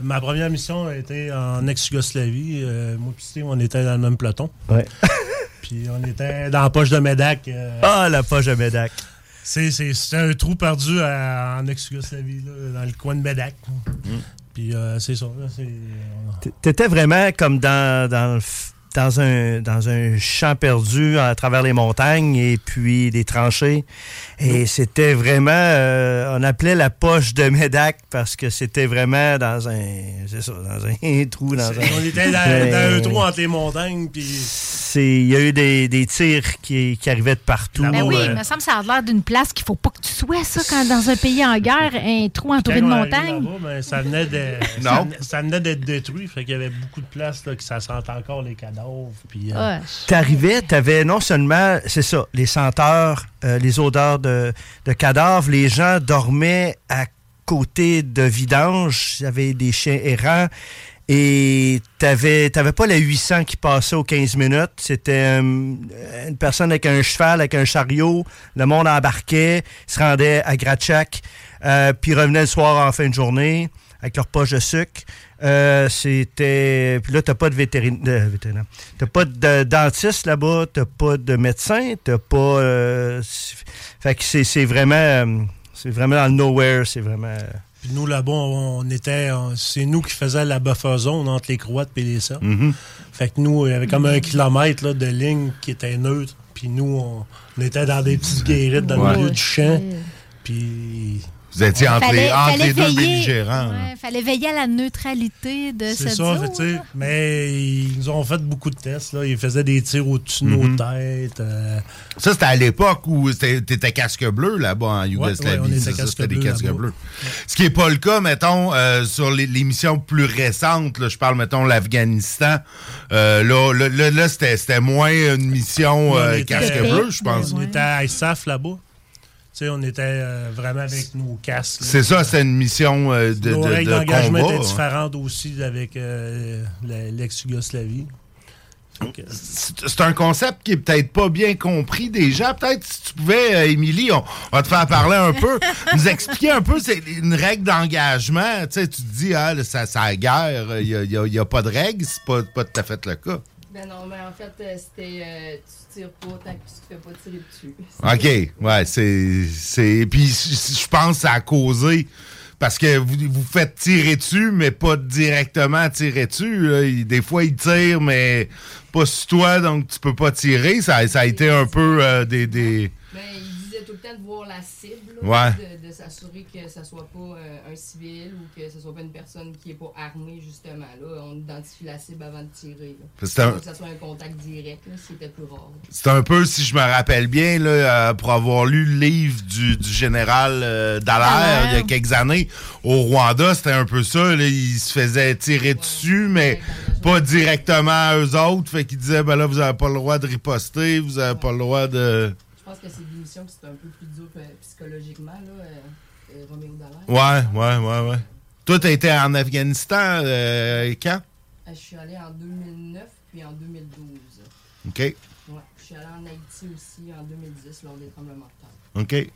Ma première mission a été en ex-Yougoslavie. Euh, moi et Steve, on était dans le même peloton. Ouais. Puis on était dans la poche de Médac. euh, Ah, la poche de Médac. C'est, c'est, c'est un trou perdu à- en ex-Yougoslavie, là, dans le coin de Médac. Puis euh, c'est ça. Là, c'est, T'étais vraiment comme dans, dans, le f- dans, un, dans un champ perdu à travers les montagnes et puis des tranchées. Et c'était vraiment, euh, on appelait la poche de Médac parce que c'était vraiment dans un, c'est ça, dans un trou. Dans un, on était dans, dans un trou entre les montagnes. Puis C'est- Il y a eu des, des tirs qui, qui arrivaient de partout. Ben oui, Euh, il me semble que ça a l'air d'une place qu'il faut pas que tu sois, ça, quand dans un pays en guerre, un trou entouré de montagnes. ben, ça venait de- Non. ça venait- ça venait d'être détruit. Fait qu'il y avait beaucoup de place là, que ça sentait encore les cadavres. Puis, euh, Ouais. T'arrivais, t'avais non seulement, c'est ça, les senteurs, euh, les odeurs de, de cadavres, les gens dormaient à côté de vidanges, il y avait des chiens errants, et t'avais, t'avais pas la 800 qui passait aux 15 minutes, c'était euh, une personne avec un cheval, avec un chariot, le monde embarquait, se rendait à Gratchak, puis revenait le soir en fin de journée avec leur poche de sucre. Euh, c'était. Puis là, t'as pas de vétérin- de vétérinaire. T'as pas de dentiste là-bas, t'as pas de médecin, t'as pas. euh, c'est- fait que c'est c'est vraiment. euh, c'est vraiment dans le nowhere, c'est vraiment. Puis nous, là-bas, on, était. C'est nous qui faisions la buffer zone entre les Croates et les Serbes. Mhm. Fait que nous, il y avait comme un kilomètre là, de ligne qui était neutre. Puis nous, on, on était dans des petites guérites dans Ouais. le milieu du champ. Puis. Vous étiez entre, les, entre fallait les deux veiller- belligérants. ouais, fallait veiller à la neutralité de cette ça, sais, mais ils nous ont fait beaucoup de tests. Là. Ils faisaient des tirs au-dessus de Mhm. nos têtes. euh, Ça, c'était à l'époque où t'étais casque bleu là-bas en Yougoslavie. ouais, ça, c'était des casques bleus. Ce qui n'est pas le cas, mettons, euh, sur missions plus récentes. là, je parle, mettons, l'Afghanistan. Euh, là, là, là, là, c'était c'était moins une mission on euh, casque bleu, je pense. On était à ISAF là-bas. On était euh, vraiment avec nos casques. C'est ça, c'était une mission euh, de, Nos de, règles de d'engagement étaient hein. différentes aussi avec euh, la- l'ex-Yougoslavie. C'est un concept qui est peut-être pas bien compris des gens. Peut-être si tu pouvais, Émilie, on, on va te faire parler un peu, nous expliquer un peu c'est une règle d'engagement. Tu sais, tu te dis, ah, ça, ça a guerre, il n'y a, pas de règle, c'est pas, pas tout à fait le cas. Ben non, mais en fait, euh, c'était. euh, tu tires pas tant que tu te fais pas tirer dessus. OK, ouais, c'est. c'est Puis je je pense que ça a causé. Parce que vous vous faites tirer dessus, mais pas directement tirer dessus. là. Il- Des fois, ils tirent, mais pas sur toi, donc tu peux pas tirer. Ça, ça a été un peu euh, des. des... Ben, de voir la cible, Ouais. de, de s'assurer que ça soit pas euh, un civil ou que ce soit pas une personne qui est pas armée, justement. Là, on identifie la cible avant de tirer. Là. Que c'est un- Faut que ça soit un contact direct, c'était plus rare. C'est un peu, si je me rappelle bien, là, euh, pour avoir lu le livre du, du général euh, Dallaire il y a quelques années, au Rwanda, c'était un peu ça. Là, ils se faisaient tirer dessus, mais pas directement à eux autres. Fait qu'ils disaient, ben là, vous n'avez pas le droit de riposter, vous n'avez pas le droit de... Je pense que c'est des missions qui c'est un peu plus dur euh, psychologiquement, là, euh, euh, Roméo Dallaire. Ouais, ouais, ouais, ouais. Toi, t'as été en Afghanistan euh, quand? Je suis allé en 2009 puis en 2012. OK. Ouais, je suis allé en Haïti aussi en 2010 lors des tremblements de terre. OK.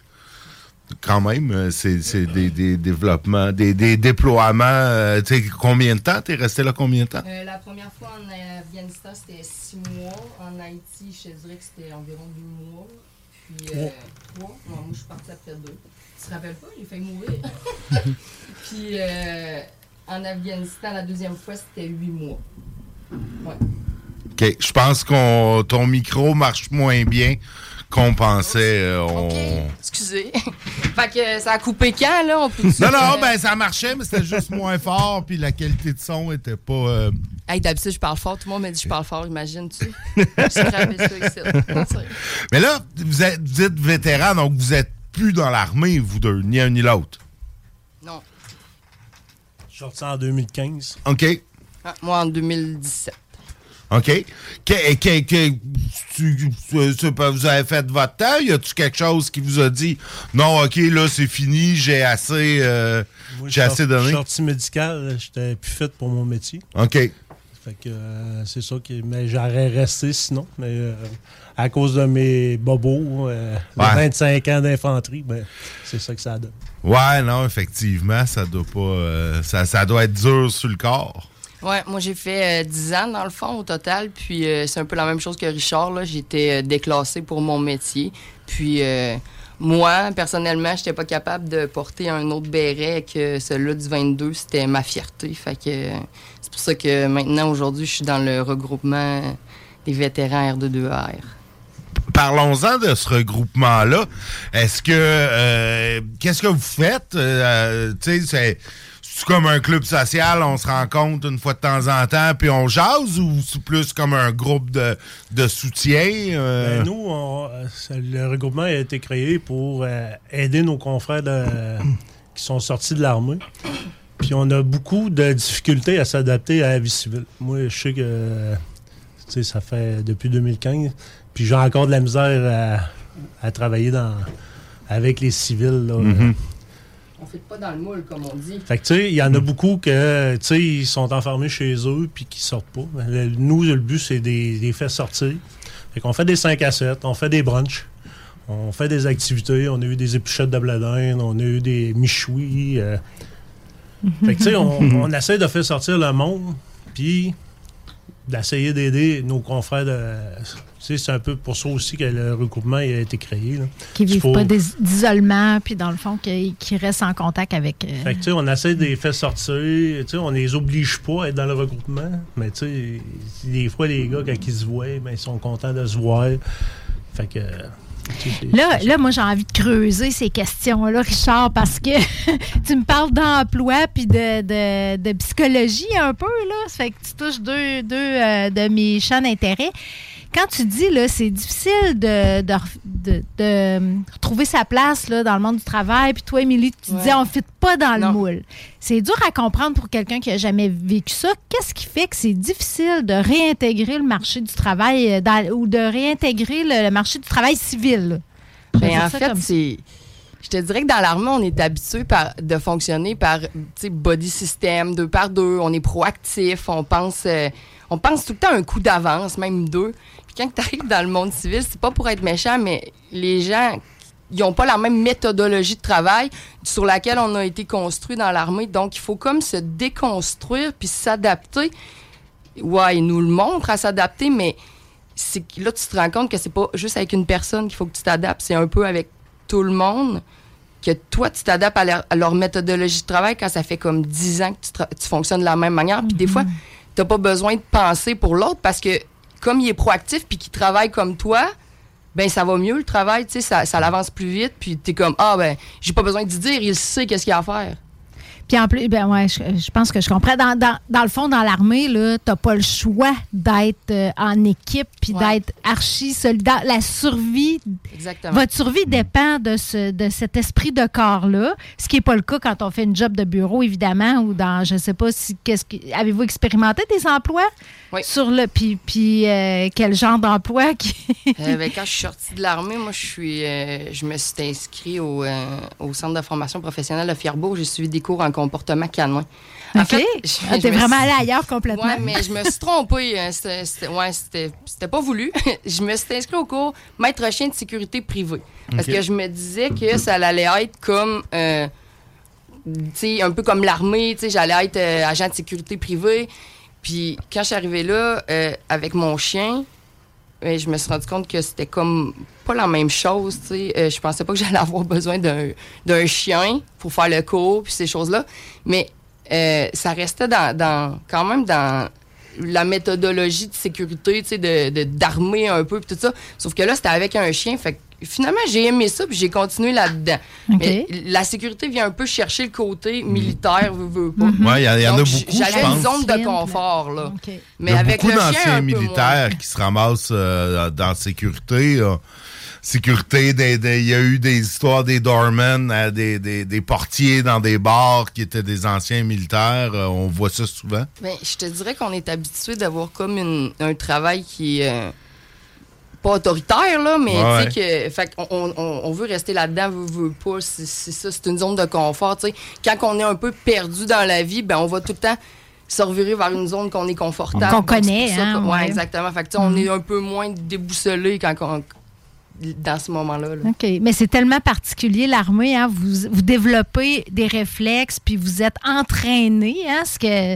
Quand même, c'est des, des développements, des, des déploiements. euh, combien de temps? T'es resté là combien de temps? Euh, la première fois en Afghanistan, c'était six mois. En Haïti, je dirais que c'était environ huit mois. Puis, euh, trois. Ouais, moi, je suis partie après deux. Tu te rappelles pas? J'ai failli mourir. Puis, euh, en Afghanistan, la deuxième fois, c'était huit mois. Ouais. OK. Je pense que ton micro marche moins bien qu'on pensait. euh, on- Excusez. fait que ça a coupé quand, là? On peut Non, non, ben ça marchait, mais c'était juste moins fort, puis la qualité de son était pas. euh, Hey, d'habitude, je parle fort. Tout le monde me dit que je parle fort, imagine-tu? Mais là, vous êtes, vous êtes vétéran, donc vous êtes plus dans l'armée, vous deux, ni un ni l'autre? Non. Je suis sorti en 2015. OK. Ah, moi, en 2017. OK? Que- que- que- tu- vous avez fait votre temps? Y a-tu quelque chose qui vous a dit non, OK, là, c'est fini, j'ai assez, euh, Moi, j'ai je assez suis donné? sorti médical, j'étais plus fait pour mon métier. OK. Fait que euh, c'est ça qui. Mais j'aurais resté sinon. Mais euh, à cause de mes bobos, euh, les Ouais. 25 ans d'infanterie, ben, c'est ça que ça donne. Ouais, non, effectivement, ça doit pas. euh, ça, ça doit être dur sur le corps. Ouais, moi j'ai fait euh, 10 ans dans le fond au total, puis euh, c'est un peu la même chose que Richard. là. J'étais euh, déclassée pour mon métier. Puis euh, moi, personnellement, j'étais pas capable de porter un autre béret que celui-là du 22. C'était ma fierté. Fait que c'est pour ça que maintenant, aujourd'hui, je suis dans le regroupement des vétérans R22R. Parlons-en de ce regroupement-là. Est-ce que. euh, Qu'est-ce que vous faites? Euh, c'est. C'est comme un club social, on se rencontre une fois de temps en temps, puis on jase, ou c'est plus comme un groupe de, de soutien? euh? Ben, nous, on- euh, le regroupement a été créé pour euh, aider nos confrères de- qui sont sortis de l'armée. Puis on a beaucoup de difficultés à s'adapter à la vie civile. Moi, je sais que ça fait depuis 2015. Puis j'ai encore de la misère à, à travailler dans, avec les civils. là. Mhm. On fait pas dans le moule, comme on dit. Fait que, tu sais, il y en a beaucoup que, tu sais, ils sont enfermés chez eux puis qui sortent pas. Le- nous, le but, c'est de les les faire sortir. Fait qu'on fait des 5 à 7, on fait des brunchs, on fait des activités, on a eu des épluchettes de blé d'Inde, on a eu des michouis. euh. Fait que, tu sais, on, on essaie de faire sortir le monde, puis d'essayer d'aider nos confrères de... C'est un peu pour ça aussi que le regroupement a été créé. là. Qui Il vivent pas d'is- d'isolement, puis dans le fond, qui, restent en contact avec. euh, Fait que, tu sais, on essaie de les faire sortir. On les oblige pas à être dans le regroupement. Mais, tu sais, des fois, les gars, quand ils se voient, ben, ils sont contents de se voir. Fait que. Là, là, moi, j'ai envie de creuser ces questions-là, Richard, parce que tu me parles d'emploi puis de, de- de psychologie un peu, là. Ça fait que tu touches deux, deux euh, de mes champs d'intérêt. Quand tu dis, là, c'est difficile de, de, de- de retrouver sa place, là, dans le monde du travail, puis toi, Émilie, tu Ouais. dis, on ne fit pas dans le moule. C'est dur à comprendre pour quelqu'un qui n'a jamais vécu ça. Qu'est-ce qui fait que c'est difficile de réintégrer le marché du travail euh, dans- ou de réintégrer le, le marché du travail civil? Ben, en fait, c'est. Je te dirais que dans l'armée, on est habitué par, de fonctionner par body system, deux par deux. On est proactif, on pense, euh, on pense tout le temps un coup d'avance, même deux. Puis quand tu arrives dans le monde civil, c'est pas pour être méchant, mais les gens, ils n'ont pas la même méthodologie de travail sur laquelle on a été construit dans l'armée. Donc, il faut comme se déconstruire puis s'adapter. Ouais, ils nous le montrent à s'adapter, mais c'est là, tu te rends compte que c'est pas juste avec une personne qu'il faut que tu t'adaptes, c'est un peu avec tout le monde. Que toi, tu t'adaptes à leur, à leur méthodologie de travail quand ça fait comme 10 ans que tu, fonctionnes de la même manière. Puis des fois, tu pas besoin de penser pour l'autre parce que comme il est proactif puis qu'il travaille comme toi, ben ça va mieux le travail, tu sais, ça, ça l'avance plus vite, puis t'es comme, ah ben, j'ai pas besoin de dire, il sait qu'est-ce qu'il a à faire. Puis en plus, ben ouais, je, je pense que je comprends. Dans, dans- dans le fond, dans l'armée, là, t'as pas le choix d'être euh, en équipe puis d'être archi solidaire. La survie, Exactement. votre survie dépend de, ce, de cet esprit de corps-là, ce qui n'est pas le cas quand on fait une job de bureau, évidemment, ou dans, je sais pas si, qu'est-ce que, avez-vous expérimenté des emplois? Sur le, puis, puis euh, quel genre d'emploi? Qui... Euh, ben, quand je suis sortie de l'armée, moi, je suis, je me suis inscrit au, au centre de formation professionnelle de Fierbourg. J'ai suivi des cours en comportement canin. En OK. fait, je- Ah, je T'es me vraiment suis- allé ailleurs complètement. Ouais, mais je me suis trompée. hein. C'était- C'était ouais, c'était- c'était pas voulu. je me suis inscrite au cours maître chien de sécurité privée. Parce que je me disais que ça allait être comme. euh, tu sais, un peu comme l'armée, tu sais, j'allais être euh, agent de sécurité privée. Puis quand je suis arrivée là, euh, avec mon chien, euh, je me suis rendu compte que c'était comme pas la même chose, tu sais. Euh, je pensais pas que j'allais avoir besoin d'un chien pour faire le cours, puis ces choses-là. Mais euh, ça restait dans, dans- quand même dans la méthodologie de sécurité, tu sais, de, de- d'armer un peu, puis tout ça. Sauf que là, c'était avec un chien, fait que finalement, j'ai aimé ça, puis j'ai continué là-dedans. Mais la sécurité vient un peu chercher le côté militaire, veux, veux pas. Mhm. Ouais, il y, en- il y en a beaucoup, J'avais une zone de confort, là. Il Mais y a avec beaucoup le chien, un d'anciens peu militaires moins. qui se ramassent euh, dans la sécurité. là. Sécurité, il y a eu des histoires des doormen, euh, des, des- des portiers dans des bars qui étaient des anciens militaires. Euh, on voit ça souvent. Ben, je te dirais qu'on est habitué d'avoir comme une- un travail qui est euh, pas autoritaire, là, mais Ouais, tu sais que. Fait qu'on on, on- on veut rester là-dedans, veut, veut pas. C'est ça, c'est une zone de confort. tu sais. Quand on est un peu perdu dans la vie, ben on va tout le temps se revirer vers une zone qu'on est confortable. Qu'on connaît, ça hein, que- ouais, ouais. exactement. Fait que, tu sais, on est un peu moins déboussolé quand on- dans ce moment-là. là. OK. Mais c'est tellement particulier, l'armée. Hein? Vous, vous développez des réflexes, puis vous êtes entraîné, hein? ce, que,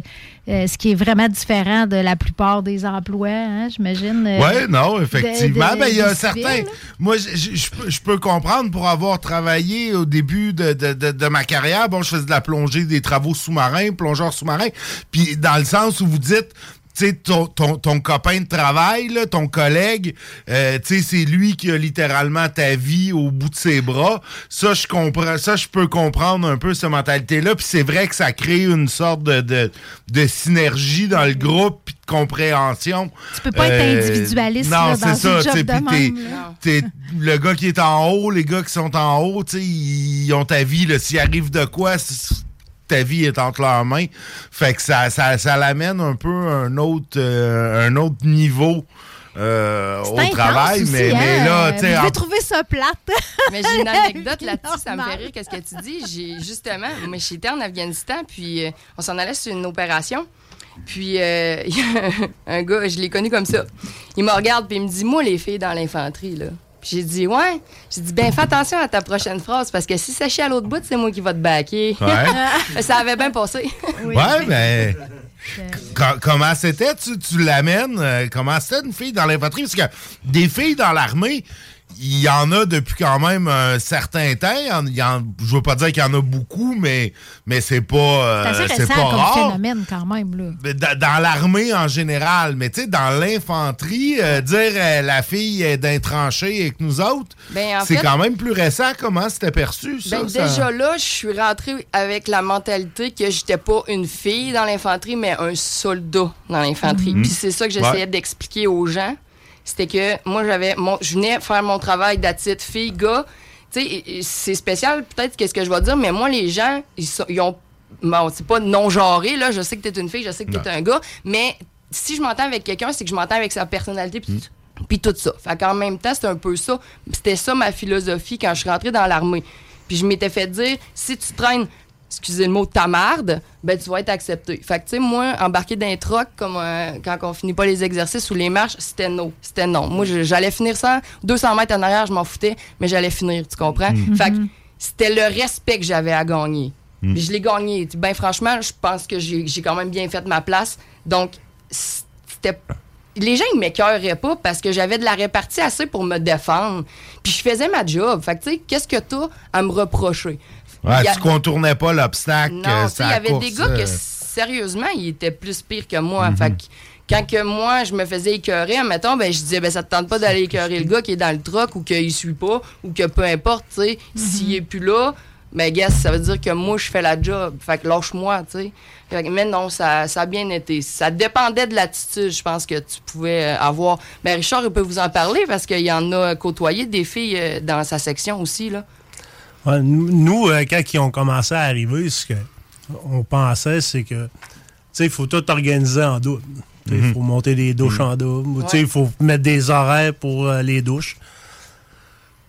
euh, ce qui est vraiment différent de la plupart des emplois, hein, j'imagine. euh, Oui, non, effectivement. de- de- Ben, il y a certains. Moi, je- peux- comprendre pour avoir travaillé au début de, de- de- de ma carrière. Bon, je faisais de la plongée, des travaux sous-marins, plongeur sous-marin. Puis, dans le sens où vous dites. Tu sais, ton, ton, ton copain de travail, là, ton collègue, euh, tu sais, c'est lui qui a littéralement ta vie au bout de ses bras. Ça, je comprends, ça, je peux comprendre un peu cette mentalité-là. Puis c'est vrai que ça crée une sorte de, de, de synergie dans le groupe puis de compréhension. Tu peux pas être individualiste, Non, là, dans ça. job de même, là. t'es- le gars qui est en haut, les gars qui sont en haut, tu sais, ils ont ta vie. là. S'il arrive de quoi, ta vie est entre leurs mains. Fait que ça, ça, ça l'amène un peu à un autre, euh, un autre niveau. euh, au travail, aussi, mais, hein? mais là, tu sais, en- devez trouver ça plate. Mais j'ai une anecdote là-dessus, ça me fait rire, qu'est-ce que tu dis. J'ai justement, mais j'étais en Afghanistan, puis euh, on s'en allait sur une opération. Puis euh, il y a un gars, je l'ai connu comme ça. Il me regarde, puis il me dit Moi, les filles dans l'infanterie, là. J'ai dit Ouais. J'ai dit Ben, fais attention à ta prochaine phrase, parce que si ça chie à l'autre bout, c'est moi qui va te baquer. Ouais. ça avait bien passé. Ouais, ben. co- comment c'était? Tu, tu l'amènes? euh, comment c'était une fille dans l'infanterie? Parce que des filles dans l'armée, il y en a depuis quand même un certain temps. Il y en- je veux pas dire qu'il y en a beaucoup, mais, mais c'est pas, euh, C'est pas comme rare. phénomène, quand même. Là. Dans, dans l'armée en général, mais tu sais, dans l'infanterie, euh, dire euh, la fille est d'un tranché avec nous autres, Ben, en c'est quand même plus récent. Comment c'était perçu, ça? Ben, ça? déjà là, je suis rentrée avec la mentalité que j'étais pas une fille dans l'infanterie, mais un soldat dans l'infanterie. Mhm. Puis c'est ça que j'essayais Ouais. d'expliquer aux gens. C'était que moi, j'avais mon, je venais faire mon travail d'attitude fille, gars. Tu sais, c'est spécial, peut-être, qu'est-ce que je vais dire, mais moi, les gens, ils, sont- ils ont. Bon, c'est pas non-genré, là. Je sais que t'es une fille, je sais que t'es un gars, mais si je m'entends avec quelqu'un, c'est que je m'entends avec sa personnalité. Puis puis tout ça. Fait qu'en même temps, c'était un peu ça. C'était ça ma philosophie quand je suis rentrée dans l'armée. Puis je m'étais fait dire, si tu traînes, excusez le mot, ta marde, ben tu vas être accepté. Fait que, tu sais, moi, embarquer dans un troc, comme euh, quand on finit pas les exercices ou les marches, c'était non. C'était non. Moi, j'allais finir ça, 200 mètres en arrière, je m'en foutais, mais j'allais finir, tu comprends? Mhm. Fait que c'était le respect que j'avais à gagner. Puis je l'ai gagné. Ben franchement, je pense que j'ai j'ai quand même bien fait ma place. Donc, c'était les gens ils m'écœuraient pas parce que j'avais de la répartie assez pour me défendre. Puis je faisais ma job. Fait que tu sais, qu'est-ce que t'as à me reprocher? Ouais, y a- tu contournais pas l'obstacle. Non, euh, tu il y avait course, des gars euh. que sérieusement, ils étaient plus pires que moi. Mhm. Fait que quand que moi, je me faisais écœurer, ben, je disais, ben, ça te tente pas d'aller écœurer le gars qui est dans le truck ou qu'il suit pas ou que peu importe, tu sais, s'il est plus là, ben, guess, ça veut dire que moi, je fais la job. Fait que lâche-moi, tu sais. Fait que- Mais non, ça, ça a bien été. Ça dépendait de l'attitude, je pense, que tu pouvais euh, avoir. Mais Richard, il peut vous en parler parce qu'il y en a côtoyé des filles euh, dans sa section aussi, là. Ouais, nous, euh, quand ils ont commencé à arriver, ce qu'on pensait, c'est que, tu sais, il faut tout organiser en double. Il Mhm. faut monter des douches en double. ou, tu sais, Il faut mettre des horaires pour euh, les douches.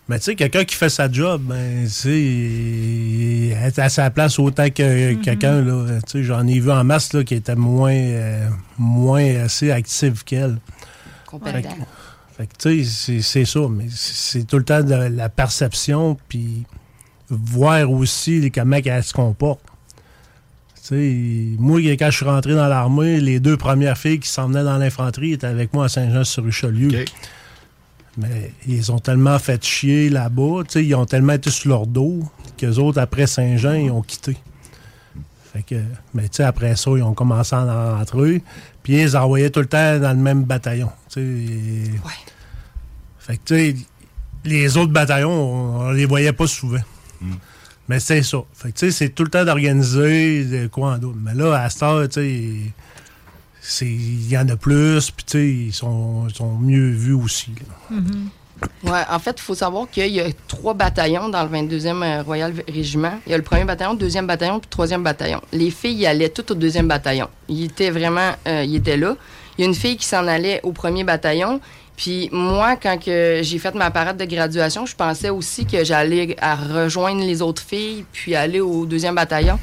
Mais tu sais, quelqu'un qui fait sa job, ben, il est à sa place autant que quelqu'un, là. Tu sais, j'en ai vu en masse, là, qui était moins, euh, moins assez actif qu'elle. Complètement. Fait que- fait que, tu sais, c'est- ça, mais c'est c'est tout le temps de la perception, puis voir aussi les- comment elle se comporte. Tu sais, moi, quand je suis rentré dans l'armée, les deux premières filles qui s'en venaient dans l'infanterie étaient avec moi à Saint-Jean-sur-Richelieu. Mais ils ont tellement fait chier là-bas, ils ont tellement été sur leur dos qu'eux autres, après Saint-Jean, ils ont quitté. Fait que, mais tu sais, après ça, ils ont commencé à en rentrer. Puis ils les envoyaient tout le temps dans le même bataillon. tu sais. Fait que, tu sais, les autres bataillons, on, on les voyait pas souvent. Mais c'est ça. Fait c'est tout le temps d'organiser de quoi en d'autre. Mais là, à cette heure, il y en a plus, puis ils sont, mieux vus aussi. Ouais, en fait, il faut savoir qu'il y a trois bataillons dans le 22e euh, Royal Régiment. Il y a le premier bataillon, le deuxième bataillon, puis le troisième bataillon. Les filles y allaient toutes au deuxième bataillon. Ils étaient vraiment, euh, ils étaient là. Il y a une fille qui s'en allait au premier bataillon. Puis moi, quand que j'ai fait ma parade de graduation, je pensais aussi que j'allais à rejoindre les autres filles, puis aller au deuxième bataillon.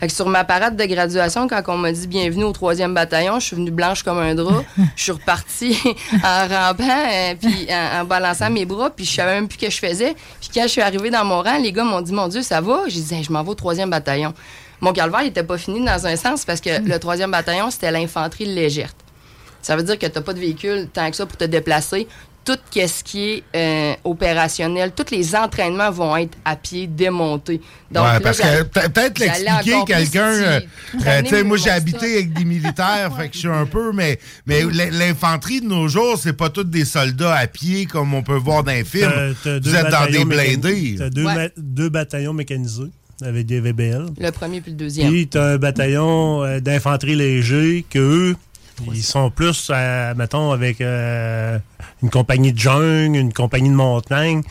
Fait que sur ma parade de graduation, quand on m'a dit bienvenue au troisième bataillon, je suis venue blanche comme un drap. Je suis repartie en rampant, euh, puis en, en balançant mes bras, puis je savais même plus ce que je faisais. Puis quand je suis arrivée dans mon rang, les gars m'ont dit Mon Dieu, ça va? J'ai dit Hey, Je m'en vais au troisième bataillon. Mon calvaire, il était pas fini dans un sens parce que le troisième bataillon, c'était l'infanterie légère. Ça veut dire que tu n'as pas de véhicule tant que ça pour te déplacer. Tout ce qui est euh, opérationnel, tous les entraînements vont être à pied démontés. Donc, ouais, là, parce que peut-être l'expliquer quelqu'un. euh, euh, tu sais, moi, j'ai habité avec des militaires, fait que je suis un peu, mais, mais l'in- l'infanterie de nos jours, c'est pas tous des soldats à pied comme on peut voir dans les films. Vous êtes dans des blindés. T'as deux, Ouais. ma- deux bataillons mécanisés avec des VBL. Le premier puis le deuxième. Puis t'as un bataillon euh, d'infanterie léger qu'eux, ils sont plus, euh, mettons, avec euh, une compagnie de jungle, une compagnie de montagne,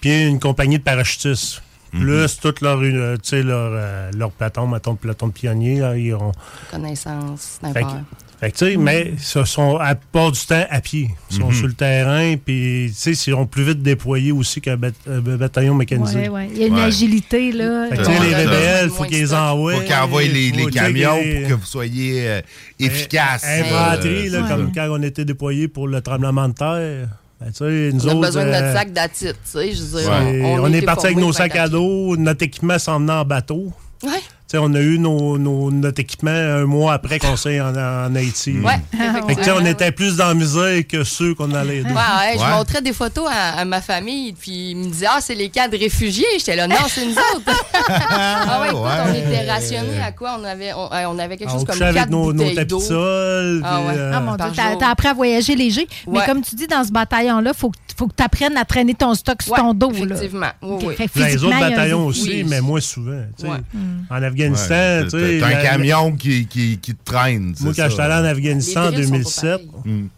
puis une compagnie de parachutistes. Plus toute leur, euh, tu sais, leur, euh, leur peloton, mettons, peloton de pionniers, là, ils ont... Connaissance, sniper. Fait que, tu sais, mais ce sont à part du temps à pied. Ils sont Mhm. sur le terrain, puis, tu sais, ils seront plus vite déployés aussi qu'un bat- un bataillon mécanisé. Ouais, ouais. Il y a une Ouais. agilité, là. Fait que, les rebelles, il faut qu'ils envoient. Faut qu'ils envoient les, camions pour que vous soyez euh, efficaces. Infanterie, Euh, là, comme quand on était déployés pour le tremblement de terre. Ben, tu sais, nous On a autres, besoin de notre euh, sac d'attitude, on, on, est parti avec nos sacs à dos, notre équipement s'en venait en bateau. Ouais. On a eu nos, nos- notre équipement un mois après qu'on s'est en, en Haïti. Ouais, Fait que, on était plus dans la misère que ceux qu'on allait aider. Ouais, ouais, je Ouais. montrais des photos à, à ma famille, puis ils me disaient, ah, c'est les cas de réfugiés. J'étais là, non, c'est nous autres. ah ouais, écoute, on était rationnés à quoi? On avait, on, euh, on avait quelque On chose comme couchait avec quatre nos, nos bouteilles tapis de d'eau. sol. Ah puis, euh, Ah mon Dieu, t'as appris à voyager léger. Mais comme tu dis, dans ce bataillon-là, il faut, que- faut que tu apprennes à traîner ton stock sur Ouais, ton dos. Là. effectivement. Oui, OK. oui. Fait que les autres bataillons aussi, Oui. mais moins souvent. Ouais. En Afghanistan, Ouais, t'as- t'as un la- camion qui, qui, qui te traîne. Moi, c'est quand j'étais allé en Afghanistan en Les drills sont pas 2007, pareils. Mm.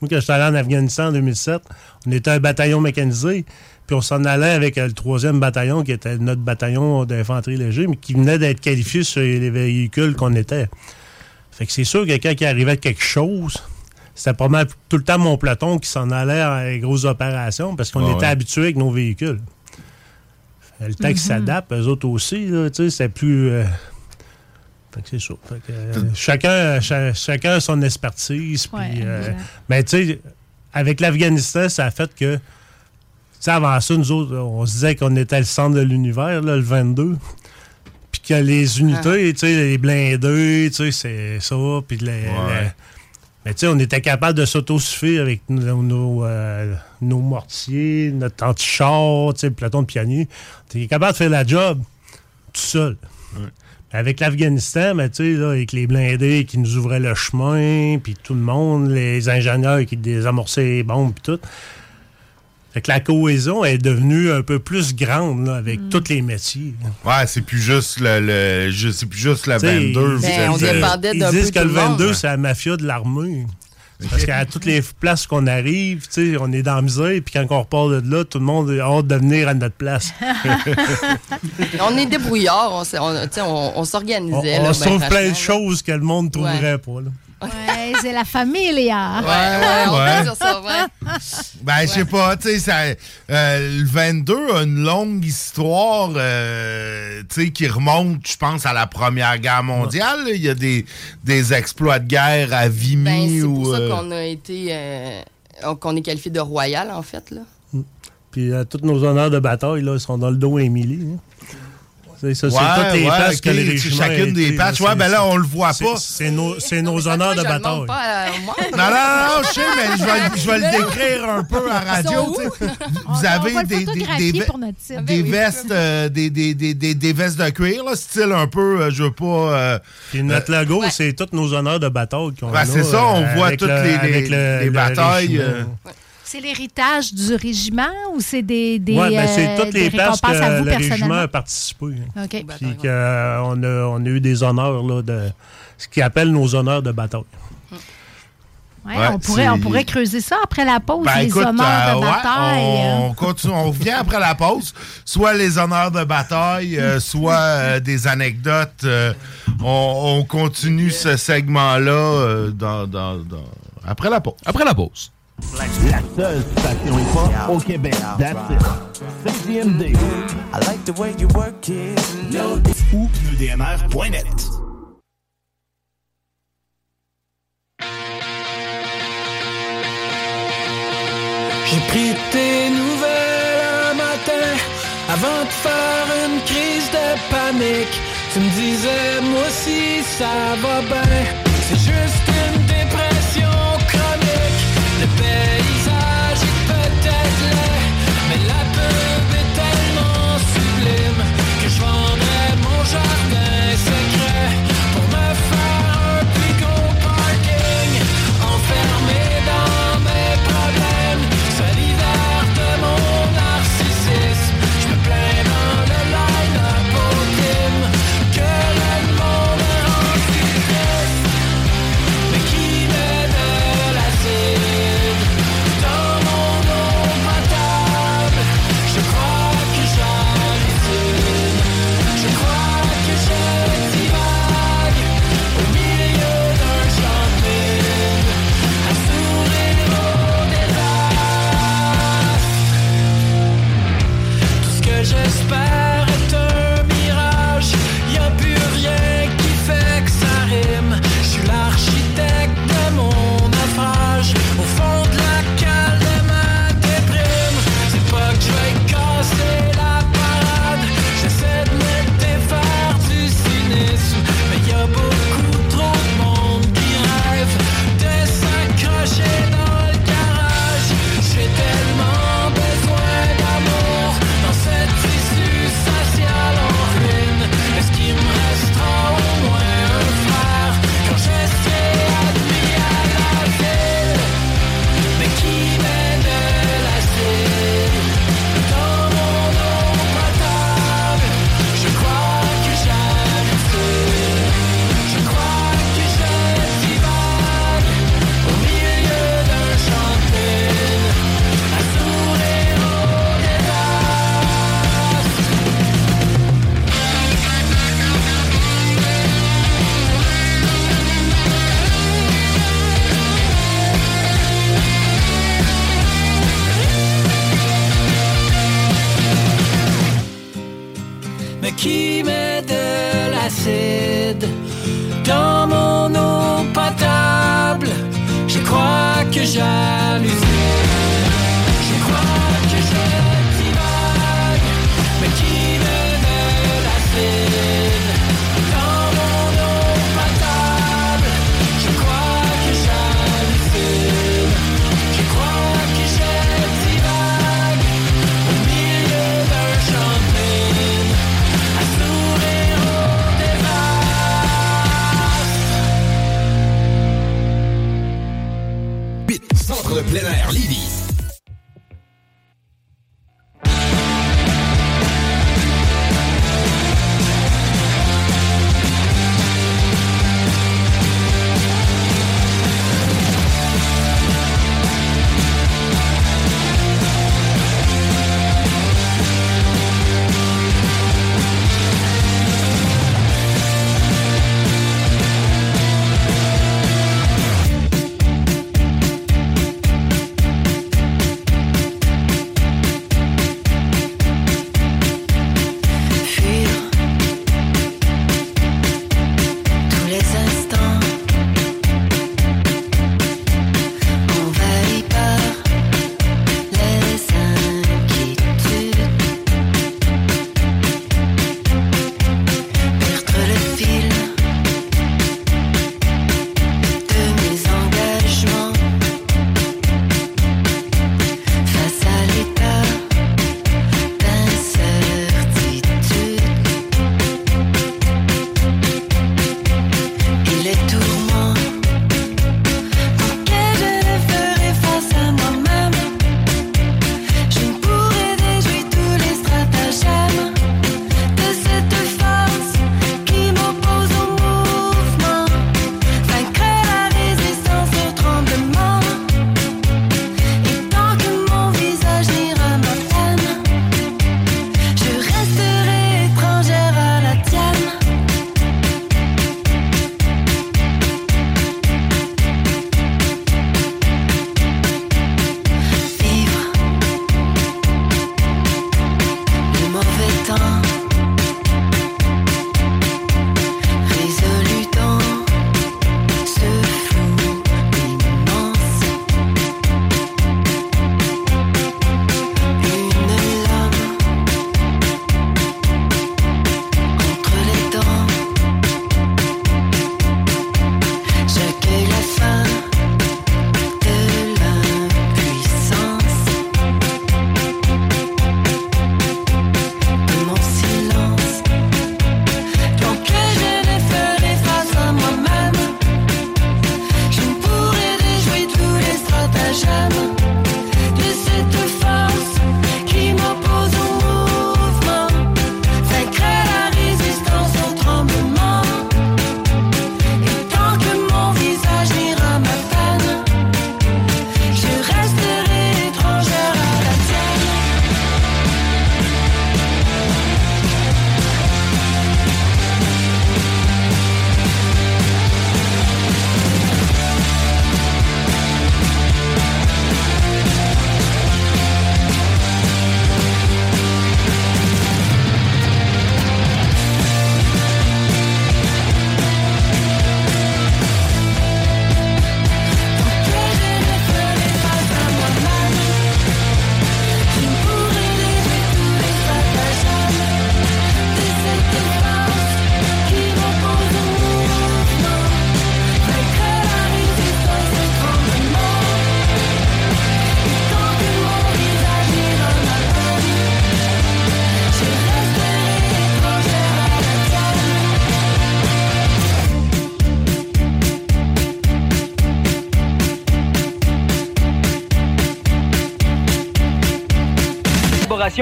moi, quand j'étais allé en Afghanistan en 2007, on était un bataillon mécanisé, puis on s'en allait avec euh, le troisième bataillon, qui était notre bataillon d'infanterie léger, mais qui venait d'être qualifié sur les véhicules qu'on était. Fait que c'est sûr que quand il arrivait quelque chose, c'était pas mal tout le temps mon peloton qui s'en allait à les grosses opérations, parce qu'on Ah était ouais. habitués avec nos véhicules. Le temps qu'ils s'adaptent, eux autres aussi, là, tu sais, c'est plus... euh, fait que c'est ça. Fait que, euh, chacun, cha- chacun a son expertise. Ouais, euh, mais tu sais, avec l'Afghanistan, ça a fait que, tu sais, avant ça, nous autres, on se disait qu'on était le centre de l'univers, le 22. Puis que les unités, tu sais, les blindés, tu sais, c'est ça. Puis les, les- mais tu sais, on était capable de s'autosuffire avec nos, nos, euh, nos mortiers, notre anti-char, tu sais, le peloton de pionnier. Tu es capable de faire la job tout seul. Avec l'Afghanistan, ben, tu sais, là, avec les blindés qui nous ouvraient le chemin, puis tout le monde, les ingénieurs qui désamorçaient les bombes, puis tout. Fait que la cohésion est devenue un peu plus grande là, avec tous les métiers. Ouais, c'est plus juste le, le- je- c'est plus juste le T'sais, 22. ils- c'est- Ben, on c'est- dépendait Ils disent que le le monde. 22, c'est la mafia de l'armée. Parce qu'à toutes les places qu'on arrive, on est dans la misère, puis quand on repart de là, tout le monde a hâte de venir à notre place. on est débrouillards, on, on, on, s'organisait. on là, se ben, trouve plein de choses que le monde trouverait pas. là. Ouais, c'est la famille, là. Ouais, ouais, on Ouais. peut dire ça, ouais. Ben, je sais pas, tu sais, ça, euh, le 22 a une longue histoire, euh, tu sais, qui remonte, je pense, à la Première Guerre mondiale. Il y a des, des exploits de guerre à Vimy Ben, c'est pour ou... ça euh, qu'on a été. euh, qu'on est qualifié de royal, en fait. Là. Puis euh, tous nos honneurs de bataille, là, ils sont dans le dos à Émilie. hein. C'est ça, Ouais, toutes les ouais, places que les chacune des patchs. Ouais, ben là, on le voit pas. C'est nos, honneurs de bataille. demande pas à moi. Non, non, non, je sais, mais je vais, je vais le décrire un peu à radio. Vous avez des, oui, vestes, euh, des, des, des, des, des vestes de cuir, là, style un peu, euh, je veux pas... euh, Puis notre logo, c'est tous nos honneurs de bataille qu'on Ben, a. c'est ça, on voit toutes le- les- batailles, C'est l'héritage du régiment ou c'est des, des, Ouais, ben, c'est euh, toutes les places que à vous le régiment a participé. hein. OK. Puis qu'on a, on a eu des honneurs, là, de ce qu'ils appellent nos honneurs de bataille. Ouais, Ouais, on, pourrait, on pourrait creuser ça après la pause, Ben, les écoute, honneurs euh, de ouais, bataille. hein. on, continue, on revient après la pause. Soit les honneurs de bataille, euh, soit euh, des anecdotes. euh, on, on continue ce segment-là euh, dans, dans- dans- après la pause. Après la pause. La seule station hip-hop au Québec. That's it. CGMD. I like the way you work it. Ou udmr.net. J'ai pris tes nouvelles un matin avant de faire une crise de panique. Tu me disais, moi aussi ça va bien. C'est juste une dépression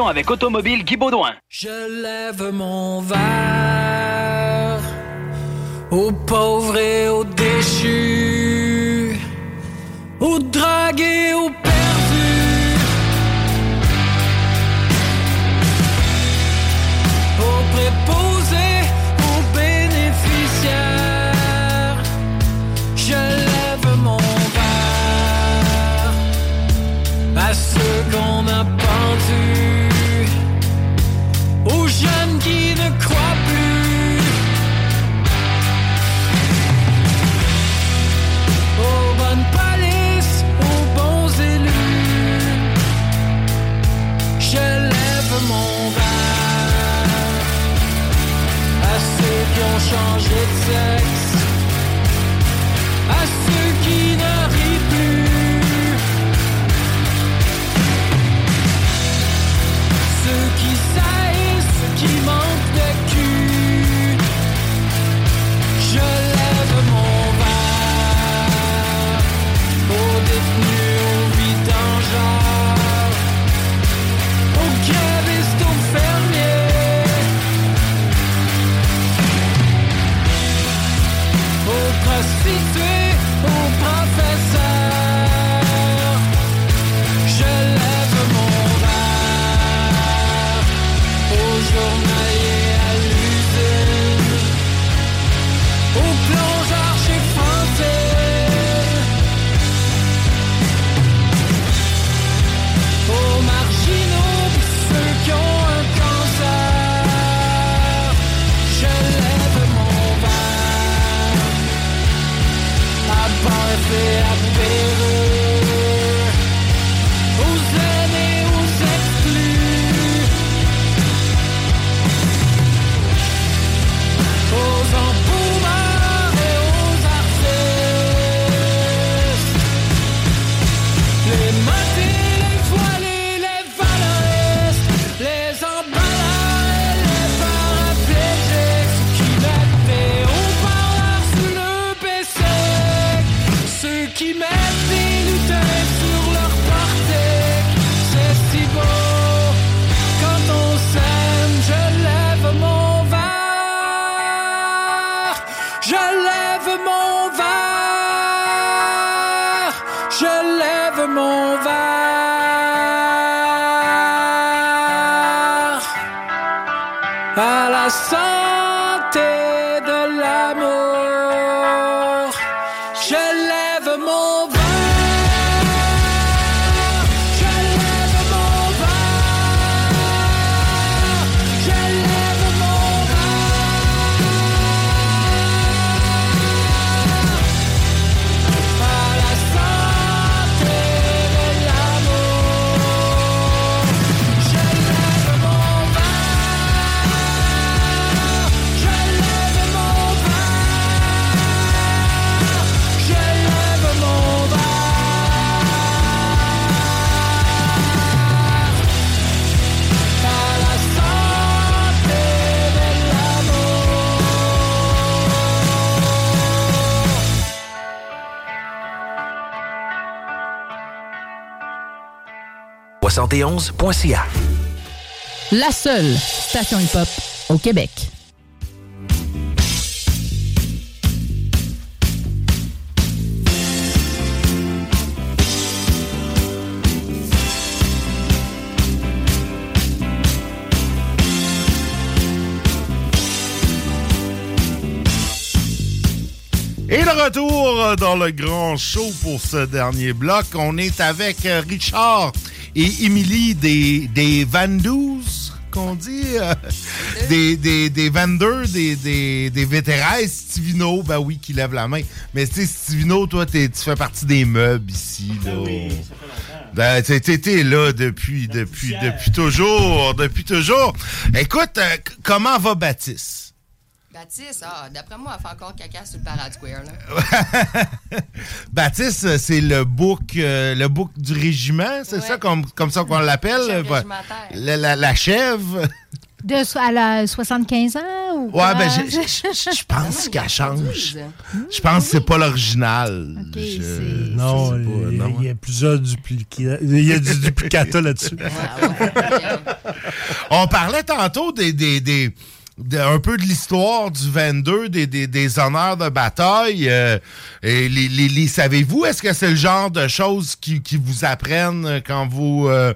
avec Automobile Guy Baudouin. Je lève mon verre aux pauvres et aux déchus, aux dragués, aux à la santé 71.ca. La seule station hip-hop au Québec. Et le retour dans le grand show pour ce dernier bloc. On est avec euh, Richard et Émilie des, des Vandous, qu'on dit. euh, des, des, des vendeurs, des, des, des vétérans. Et Stivino, ben oui, qui lève la main. Mais tu sais, Stivino, toi, t'es- tu fais partie des meubles ici. Là. Ben, t'es- là depuis, depuis, depuis toujours. Depuis toujours. Écoute, euh, comment va Baptiste? Baptiste, ah, d'après moi, elle fait encore caca sur le Parade Square. Là. Baptiste, c'est le book, euh, le book du régiment, c'est ça comme, comme ça qu'on l'appelle? Euh, régimentaire. La, la, la chèvre? De, so- à la 75 ans ou Ouais, ben, je, pense qu'elle change. Je pense que c'est pas l'original. Non, il y a- y a plusieurs duplicata. Il y a du duplicata là-dessus. On parlait tantôt des, des, des- de- un peu de l'histoire du 22, des, des, des honneurs de bataille. euh, et les, les- les- savez-vous, est-ce que c'est le genre de choses qui, qui vous apprennent quand vous, euh,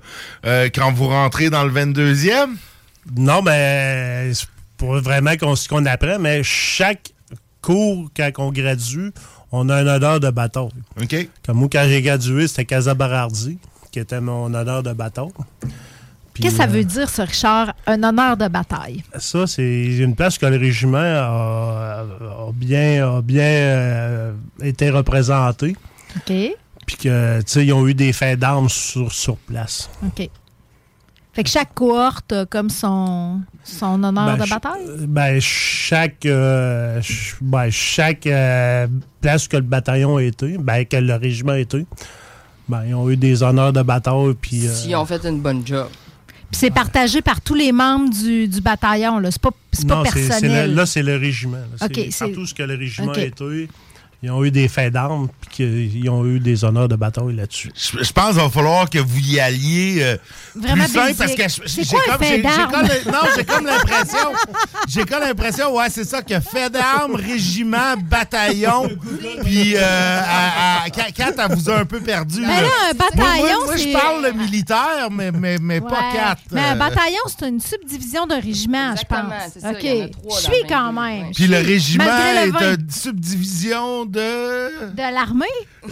euh, quand vous rentrez dans le 22e? Non, mais c'est pas vraiment qu'on qu'on apprend, mais chaque cours, quand on gradue, on a un honneur de bâton. OK. Comme moi, quand j'ai gradué, c'était Casa Barardi, qui était mon honneur de bâton. Qu'est-ce que ça euh, veut dire, ça, Richard? Un honneur de bataille. Ça, c'est une place que le régiment a, a bien, a bien euh, été représenté. OK. Puis que, tu sais, ils ont eu des faits d'armes sur, sur place. OK. Fait que chaque cohorte a comme son, son honneur Ben, de ch- bataille? Ben, chaque, euh, ch- ben, chaque euh, place que le bataillon a été, ben, que le régiment a été, ben, ils ont eu des honneurs de bataille. Puis, euh, S'ils ont fait une bonne job. Puis c'est partagé par tous les membres du, du bataillon. C'est pas, pas non, personnel. le- là, c'est le régiment. C'est partout ce que le régiment a été. Ils ont eu des faits d'armes, puis qu'ils ont eu des honneurs de bataille là-dessus. Je, je pense qu'il va falloir que vous y alliez euh, Vraiment plus simple parce que j'ai comme j'ai- comme le- non j'ai comme l'impression j'ai comme l'impression ouais c'est ça que fait d'armes régiment bataillon puis euh, à- à- Kat- Kat, elle vous a un peu perdu Ben là, un bataillon, moi, moi, je parle de militaire mais mais, mais pas quatre Mais un euh. bataillon, c'est une subdivision d'un régiment, je pense. c'est ça, OK. Je suis le quand même. puis le régiment le est de subdivision de De l'armée?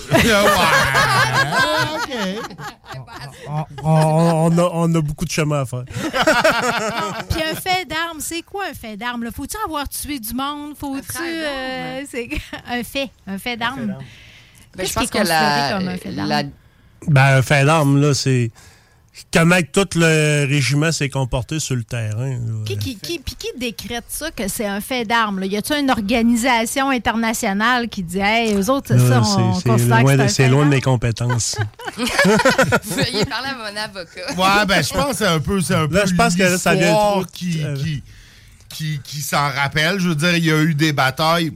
On, on a, on a beaucoup de chemin à faire. Puis un fait d'armes, c'est quoi un fait d'armes? Faut-tu avoir tué du monde? Faut-tu. euh, c'est un fait. Un fait d'armes. Ben, Qu'est-ce je pense qui est que la, considéré comme un fait d'armes? la- Ben, un fait d'armes, là, c'est comment tout le régiment s'est comporté sur le terrain. Qui, qui, qui, puis qui décrète ça que c'est un fait d'armes? Y a-tu une organisation internationale qui dit, hey, eux autres, ça, Là, on c'est- c'est considère que loin, c'est de- c'est loin mes compétences. Veuillez parler à mon avocat. Ouais, ben je pense que c'est un peu, c'est un Là, je pense que là, ça vient trop- qui, qui, qui, qui s'en rappelle. Je veux dire, il y a eu des batailles.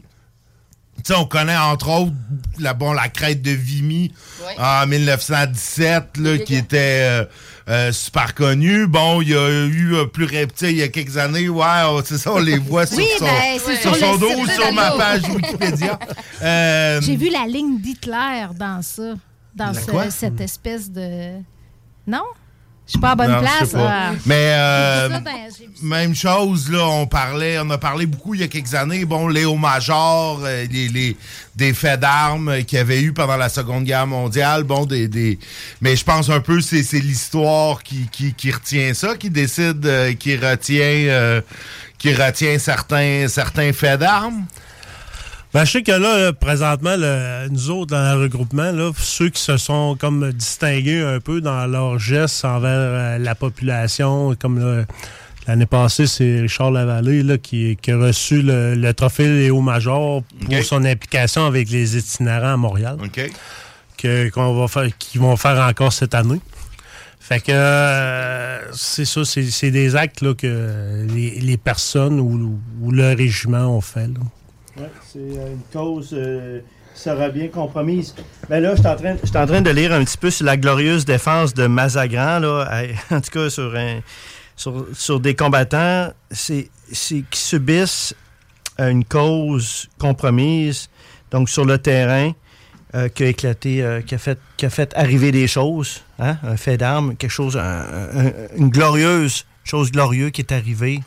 On connaît entre autres la, bon, la crête de Vimy en 1917, là, qui était euh, euh, super connue. Bon, il y a eu euh, plus sais, il y a quelques années, ouais, c'est ça, on les voit sur Oui, son, ben, sur sur son dos ou sur ma page Wikipédia. Euh, J'ai vu la ligne d'Hitler dans ça, dans ce- cette espèce de. Non? Je suis pas à bonne Non, place. Mais euh, vu même chose, là, on parlait, on a parlé beaucoup il y a quelques années, bon, Léo Major, euh, les, les- des faits d'armes qu'il y avait eu pendant la Seconde Guerre mondiale, bon, des, des mais je pense un peu c'est c'est l'histoire qui, qui, qui retient ça, qui décide, euh, qui retient, qui retient certains, certains faits d'armes. Ben, je sais que là, là, présentement, nous autres, dans le regroupement, là, ceux qui se sont comme distingués un peu dans leurs gestes envers euh, la population, comme l'année passée, c'est Richard Lavallée là, qui, qui a reçu le, le trophée Léo Major pour son implication avec les itinérants à Montréal. OK. Que, qu'on va faire, qu'ils vont faire encore cette année. Fait que euh, c'est ça, c'est, c'est des actes là, que les, les personnes ou, ou le régiment ont fait. là. C'est euh, une cause euh, qui sera bien compromise. Ben là, je suis en train, de lire un petit peu sur la glorieuse défense de Mazagran, là, en tout cas sur, un- sur, des combattants c'est, qui subissent une cause compromise, donc sur le terrain, euh, qui a éclaté, euh, qui, a fait, qui a fait arriver des choses, hein, un fait d'armes, quelque chose, un- un- une glorieuse chose glorieuse qui est arrivée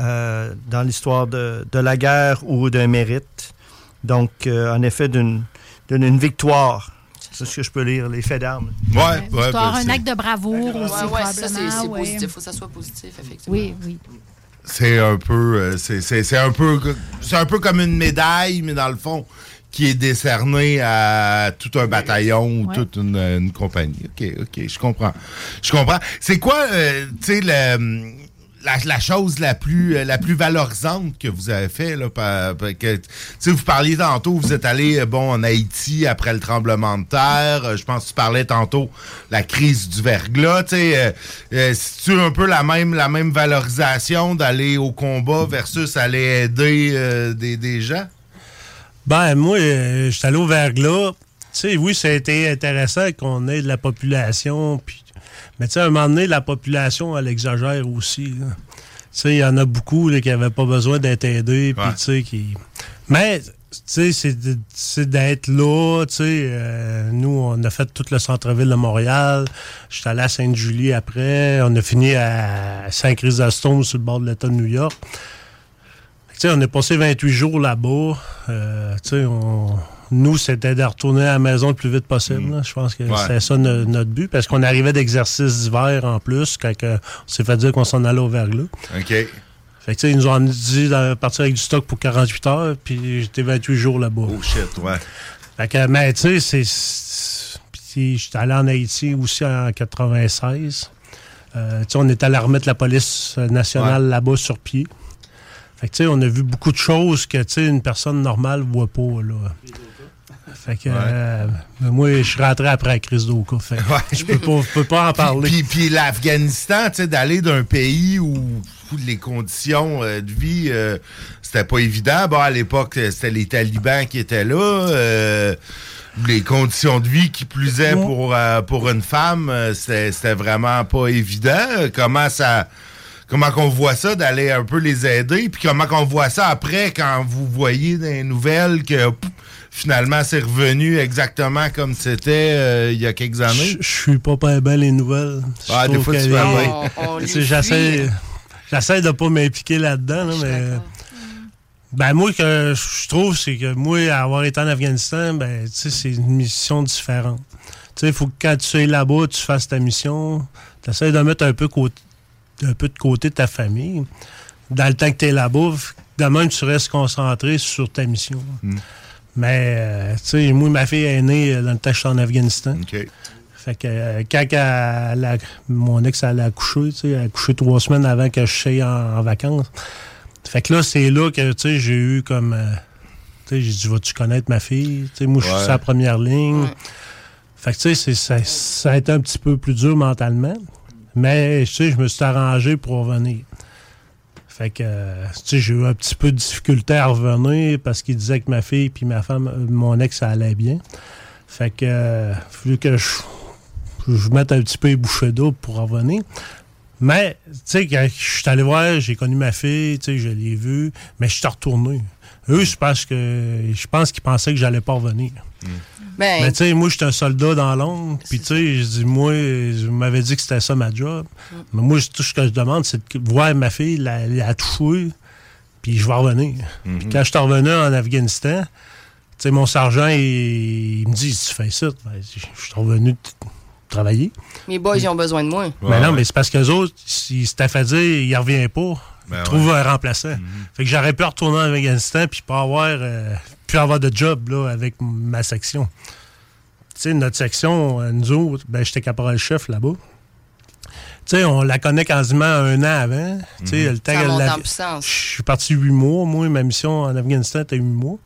euh, dans l'histoire de, de la guerre ou d'un mérite. Donc, euh, en effet, d'une d'une- une victoire. C'est ce que je peux lire, les faits d'armes. Ouais, une histoire, un acte de bravoure aussi, Ouais, ouais, ça, c'est ouais. positif. Il faut que ça soit positif, effectivement. Oui, oui. c'est un peu euh, c'est c'est- c'est un peu c'est un peu comme une médaille mais dans le fond qui est décernée à tout un bataillon ou Ouais. toute une, une compagnie. OK, OK, je comprends. Je comprends. C'est quoi euh, tu sais le la, chose la plus euh, la plus valorisante que vous avez fait là que vous parliez tantôt vous êtes allé euh, bon en Haïti après le tremblement de terre Euh, je pense que tu parlais tantôt la crise du verglas euh, c'est-tu un peu la même valorisation d'aller au combat versus aller aider des, des gens? Ben, moi, je suis allé au verglas. Sais, oui, ça intéressant qu'on ait de la population. Puis, mais tu sais, à un moment donné, la population, elle exagère aussi. Tu sais, il y en a beaucoup là, qui n'avaient pas besoin d'être aidés. Puis, tu sais, qui... Mais, tu sais, c'est d'être là. Tu sais, euh, nous, on a fait tout le centre-ville de Montréal. J'étais allé à Sainte-Julie après. On a fini à Saint-Chrysostome, sur le bord de l'État de New York. Tu sais, on est passé 28 jours là-bas. Euh, tu sais, on- nous, c'était de retourner à la maison le plus vite possible. là. Je pense que Ouais. c'était ça no- notre but, parce qu'on arrivait d'exercices d'hiver en plus, quand on s'est fait dire qu'on s'en allait au verglas. OK. Fait que, tu sais, ils nous ont dit de partir avec du stock pour 48 heures, puis j'étais 28 jours là-bas. Oh shit, ouais. Fait que, mais tu sais, c'est-. Puis j'étais allé en Haïti aussi en 96. Euh, tu sais, on était allé remettre la police nationale Ouais. là-bas sur pied. Fait que, tu sais, on a vu beaucoup de choses que, tu sais, une personne normale voit pas, là. Fait que, euh, moi, je suis rentré après la crise d'Oka. Fait que je peux pas, peux pas en parler. Puis, puis l'Afghanistan, tu sais, d'aller d'un pays où, les conditions euh, de vie, euh, c'était pas évident. Bon, à l'époque, euh, c'était les talibans qui étaient là. euh, les conditions de vie qui plusaient pour, pour une femme, c'était vraiment pas évident. Comment ça... Comment qu'on voit ça d'aller un peu les aider, puis comment qu'on voit ça après quand vous voyez les nouvelles que pff, finalement c'est revenu exactement comme c'était euh, il y a quelques années? Je suis pas pas bien les nouvelles. Ah, des fois, tu vas J'essaie j'essaie de pas m'impliquer là-dedans, là, mais. Ben, moi, que je trouve, c'est que moi, avoir été en Afghanistan, ben, c'est une mission différente. Tu sais, il faut que quand tu es là-bas, tu fasses ta mission. Tu essaies de mettre un peu, un peu de côté ta famille. Dans le temps que tu es là-bas, de même, tu restes concentré sur ta mission. Mais, euh, tu sais, moi, ma fille est née euh, dans le temps en Afghanistan. Fait que euh, quand elle a- mon ex elle a accouché, tu sais, elle a accouché trois semaines avant que je sois en, en vacances. Fait que là, c'est là que tu sais, j'ai eu comme. euh, tu sais, j'ai dit, vas-tu connaître ma fille? Tu sais, moi, je suis Ouais. la première ligne. Fait que tu sais, c'est- ça, ça a été un petit peu plus dur mentalement. Mais tu sais, je me suis arrangé pour revenir. Fait que, euh, tu j'ai eu un petit peu de difficulté à revenir parce qu'il disait que ma fille puis ma femme, euh, mon ex, ça allait bien. Fait que, euh, il que je, je mette un petit peu les bouchées d'eau pour revenir. Mais, tu sais, quand je suis allé voir, j'ai connu ma fille, tu sais, je l'ai vue, mais je suis retourné. Eux, je pense que je pense qu'ils pensaient que j'allais pas revenir. Ben, Mais tu sais, moi, j'étais un soldat dans l'ombre. Puis tu sais, je dis, moi, je m'avais dit que c'était ça ma job. Mais moi, tout ce que je demande, c'est de voir ma fille, la, la toucher, puis je vais revenir. Puis quand je suis revenu en Afghanistan, tu sais, mon sergent, il, il me dit, tu fais ça. Ben, je je suis revenu travailler. mes boys, ils ont besoin de moi. mais non, mais c'est parce qu'eux autres, s'ils s'étaient fait dire, il revient pas. Ben ils trouvent un remplaçant. Fait que j'aurais pu retourner en Afghanistan puis pas avoir, euh, plus avoir de job là, avec ma section. Tu sais, notre section, euh, nous autres, ben, j'étais caporal-chef là-bas. Tu sais, on la connaît quasiment un an avant. Tu sais, le temps qu'elle. Je suis parti huit mois. Moi, ma mission en Afghanistan était huit mois.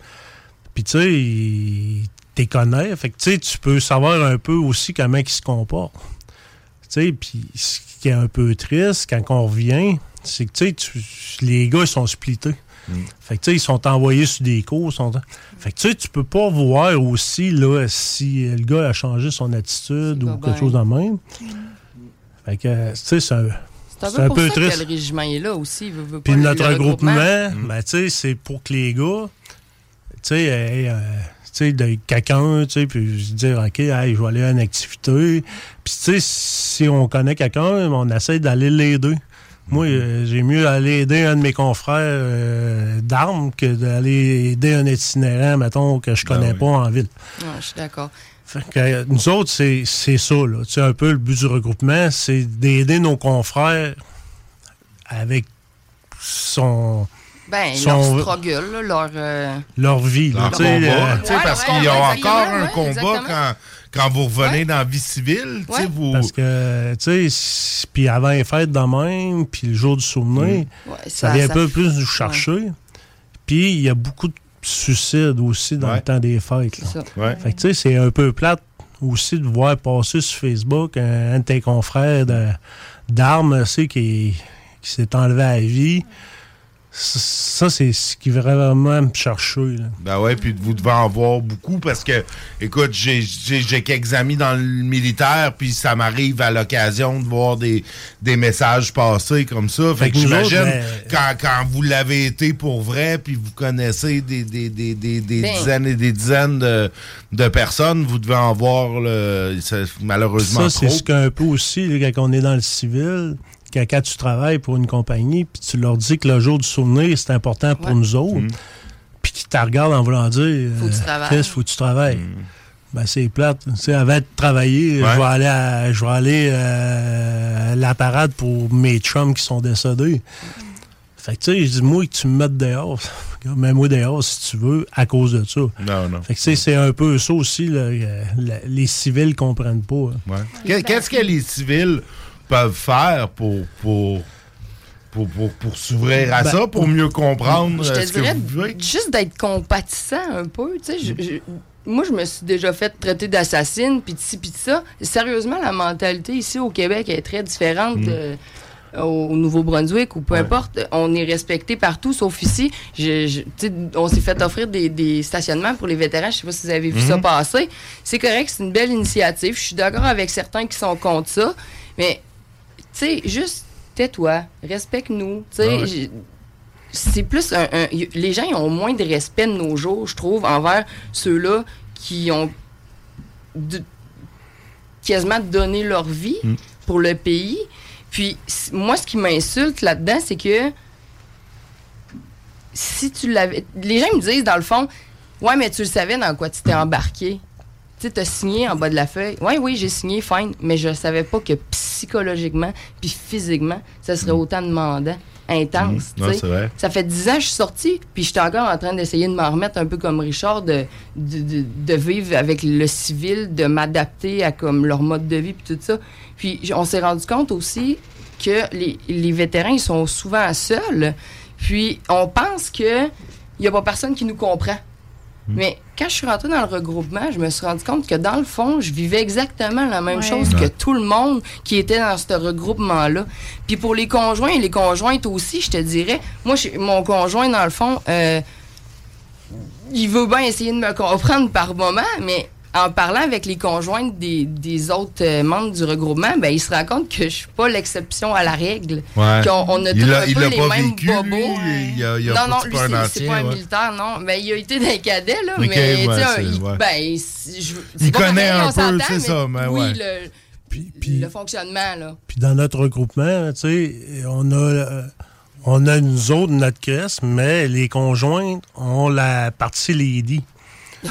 Puis, tu sais, il- t'es connais. Fait que, tu sais, tu peux savoir un peu aussi comment ils se comportent. Tu sais, puis ce qui est un peu triste quand on revient, c'est que, tu sais, les gars, ils sont splittés. Fait que, tu sais, ils sont envoyés sur des cours. Sont... Fait que, tu sais, tu peux pas voir aussi, là, si le gars a changé son attitude ou quelque chose de même. Fait que, tu sais, c'est un, C'est un un pour peu ça triste. que le régiment est là aussi. veut- veut Puis notre regroupement, regroupement. ben, tu sais, c'est pour que les gars, tu sais, aient, euh, tu sais, de quelqu'un, tu sais, puis se dire, OK, hey, je vais aller à une activité. Puis, tu sais, si on connaît quelqu'un, on essaie d'aller l'aider. Moi, euh, j'ai mieux aller aider un de mes confrères euh, d'armes que d'aller aider un itinérant, mettons, que je connais pas en ville. Ouais, je suis d'accord. Fait que euh, nous autres, c'est c'est ça, là. Tu sais, un peu le but du regroupement, c'est d'aider nos confrères avec son, Ben, son- leur struggle, leur. euh, leur vie. Leur combat, euh, tu sais, Ouais, parce ouais, qu'il y a ouais, encore un ouais, combat quand, quand vous revenez dans la vie civile. tu sais, Ouais. vous... Parce que, tu sais, puis avant les fêtes de même, puis le jour du souvenir, Ouais, ça, ça- vient ça un peu plus nous chercher. Puis il y a beaucoup de suicides aussi dans Ouais. le temps des fêtes. là. Fait que, tu sais, c'est un peu plate aussi de voir passer sur Facebook un, un de tes confrères d'armes, qui, qui s'est enlevé à la vie. Ça, c'est ce qui va vraiment me chercher. là. Ben ouais, puis vous devez en voir beaucoup parce que, écoute, j'ai- quelques amis dans le militaire, puis ça m'arrive à l'occasion de voir des, des messages passer comme ça. Fait, Fait que j'imagine, ben- quand, quand vous l'avez été pour vrai, puis vous connaissez des, des, des, des, des Ben- dizaines et des dizaines de, de personnes, vous devez en voir le, malheureusement Ça, c'est ce qu'un peu aussi, là, quand on est dans le civil, quand, quand tu travailles pour une compagnie, puis tu leur dis que le jour du souvenir, c'est important pour Ouais. nous autres, puis qu'ils te regardent en voulant dire Faut que tu euh, travailles. Chris, faut que tu travailles. Ben, c'est plate. Tu sais, avant de travailler, Ouais. je vais aller à, je vais aller euh, à la parade pour mes chums qui sont décédés. Fait que, tu sais, je dis, moi, que tu me mettes dehors, mets-moi dehors si tu veux, à cause de ça. Non, non. Fait que, tu sais, c'est un peu ça aussi, là, euh, la- les civils comprennent pas. hein. Ouais. Qu'est-ce que les civils peuvent faire pour, pour, pour, pour, pour s'ouvrir à Ben, ça, pour mieux comprendre Je euh, te ce que vous juste d'être compatissant un peu. Tu sais, je- je- moi, je me suis déjà fait traiter d'assassine, puis de ci, puis de ça. Sérieusement, la mentalité ici au Québec est très différente. Mm. euh, au au Nouveau-Brunswick ou peu importe, on est respecté partout, sauf ici. Je- je- on s'est fait offrir des, des stationnements pour les vétérans. Je sais pas si vous avez vu ça Mhm. passer. C'est correct, c'est une belle initiative. Je suis d'accord avec certains qui sont contre ça, mais sais, juste tais-toi, respecte-nous. Tu sais, Ah ouais. c'est plus un, un- y- Les gens ils ont moins de respect de nos jours, je trouve, envers ceux-là qui ont de- quasiment donné leur vie Mm. pour le pays. Puis, moi, ce qui m'insulte là-dedans, c'est que si tu l'avais. Les gens me disent, dans le fond, ouais, mais tu le savais dans quoi tu t'es embarqué. Tu sais, t'as signé en bas de la feuille. Oui, oui, j'ai signé, fine, mais je savais pas que psychologiquement puis physiquement, ça serait autant demandant, intense. Mm. Non. Ça fait 10 ans que je suis sortie, puis j'étais encore en train d'essayer de m'en remettre un peu comme Richard, de, de, de- de vivre avec le civil, de m'adapter à comme leur mode de vie, puis tout ça. Puis on s'est rendu compte aussi que les, les vétérans, ils sont souvent seuls. Puis on pense que il n'y a pas personne qui nous comprend. Mais quand je suis rentrée dans le regroupement, je me suis rendu compte que dans le fond, je vivais exactement la même Ouais. chose que tout le monde qui était dans ce regroupement-là. Puis pour les conjoints et les conjointes aussi, je te dirais, moi, je- mon conjoint, dans le fond, euh, il veut bien essayer de me comprendre par moment, mais en parlant avec les conjointes des, des autres euh, membres du regroupement, ben, il se rend compte que je suis pas l'exception à la règle. Ouais. Qu'on on a Il tous un peu les pas mêmes vécu, bobos. lui, il a- il a non, pas- non, lui, c'est- pas un ouais. militaire, non. Ben, il a été d'un cadet, là, Ok, mais tu sais, ouais, un- c'est- il, ouais. ben, je- Il connaît un peu, c'est ça, mais oui, ouais. le, le fonctionnement, là. Puis dans notre regroupement, tu sais, on a, euh, on a nous autres notre caisse, mais les conjointes ont la partie lady.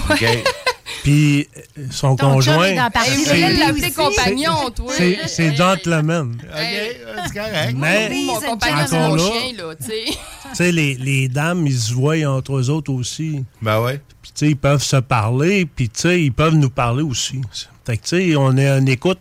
Puis euh, son Ton conjoint. c'est- l'appeler aussi. compagnon, toi. C'est c'est gentleman. c'est correct. Mais Moi, mon compagnon, c'est mon chien, là, tu sais. Tu sais, les, les dames, ils se voient entre eux autres aussi. Ben ouais. Puis, tu sais, ils peuvent se parler, puis, tu sais, ils peuvent nous parler aussi. Fait que, tu sais, on est en écoute.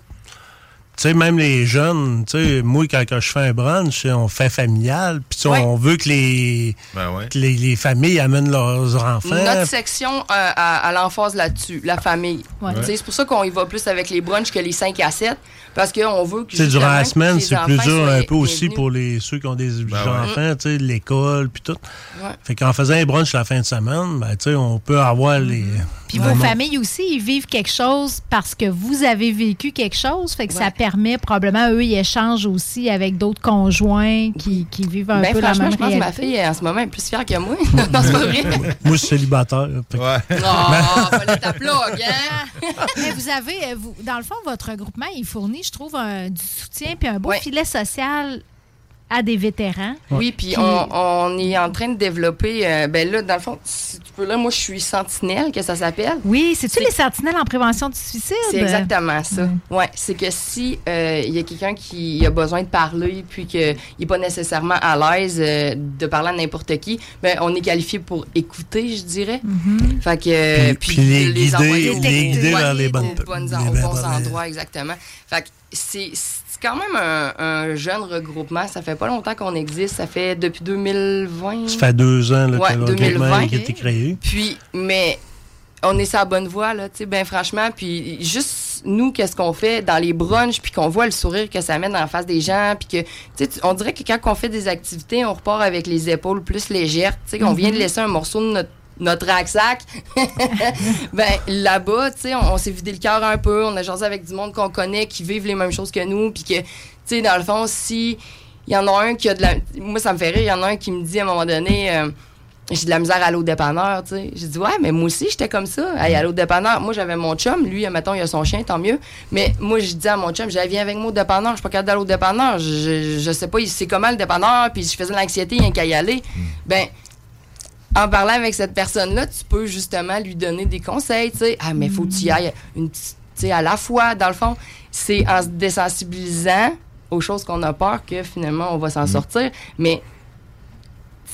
Tu sais, même les jeunes, tu sais, moi, quand, quand je fais un brunch, on fait familial, puis, tu sais, Ouais. on veut que les, Ben ouais. que les, les familles amènent leurs enfants. Notre section euh, à, à l'emphase là-dessus, la famille. Ouais. Tu sais, C'est pour ça qu'on y va plus avec les brunchs que les 5 à 7, parce qu'on veut que. Tu sais, durant la semaine, c'est plus dur un peu aussi pour les, ceux qui ont des Ben enfants, tu sais, l'école, puis tout. Ouais. Fait qu'en faisant un brunch la fin de semaine, ben, tu sais, on peut avoir les... Puis vos familles aussi, ils vivent quelque chose parce que vous avez vécu quelque chose. Fait que ça permet probablement, eux, ils échangent aussi avec d'autres conjoints qui, qui vivent un Ben, peu la franchement, même je pense que ma fille, en ce moment, est plus fière que moi. non, c'est pas vrai. Moi, je suis célibataire. que- Oh, hein? Mais vous avez, euh, vous, dans le fond, votre regroupement, il fournit, je trouve, un- du soutien puis un beau filet social à des vétérans. Oui, puis on, on est en train de développer. euh, ben là, dans le fond, si tu peux, là, moi, je suis sentinelle, que ça s'appelle. Oui, c'est-tu les sentinelles en prévention du suicide? C'est exactement ça. Ouais, c'est que si euh, il y a quelqu'un qui a besoin de parler puis qu'il n'est pas nécessairement à l'aise euh, de parler à n'importe qui, ben on est qualifié pour écouter, je dirais. Fait que euh, Puis- puis les guider- les guider vers les aux bonnes- bonnes les bons endroits, exactement. Fait que c'est c'est quand même un, un jeune regroupement. Ça fait pas longtemps qu'on existe. Ça fait depuis 2020. Ça fait deux ans là, Ouais, que le regroupement 2020. a été créé. Puis, mais on est sur la bonne voie, là, tu sais, ben franchement. Puis, juste nous, qu'est-ce qu'on fait dans les brunchs, puis qu'on voit le sourire que ça met dans la face des gens, puis que, tu sais, on dirait que quand on fait des activités, on repart avec les épaules plus légères, tu sais, qu'on vient de laisser un morceau de notre notre rack-sac, ben là-bas, tu sais, on, on s'est vidé le cœur un peu, on a jasé avec du monde qu'on connaît, qui vivent les mêmes choses que nous, puis que, tu sais, dans le fond, si il y en a un qui a de la... Moi, ça me fait rire, il y en a un qui me dit à un moment donné... euh, j'ai de la misère à aller au dépanneur, tu sais. J'ai dit, ouais, mais moi aussi, j'étais comme ça. Hey, aller au dépanneur. Moi, j'avais mon chum. Lui, mettons, il a son chien, tant mieux. Mais moi, je dis à mon chum, j'ai viens avec moi au dépanneur. Je suis pas capable d'aller au dépanneur. Je, je, sais pas, c'est comment le dépanneur. Puis je faisais de l'anxiété, il y a qu'à y aller. Ben, en parlant avec cette personne-là, tu peux justement lui donner des conseils, tu sais. Ah, mais faut que tu y ailles une à la fois. Dans le fond, c'est en se désensibilisant aux choses qu'on a peur que finalement, on va s'en sortir. Mais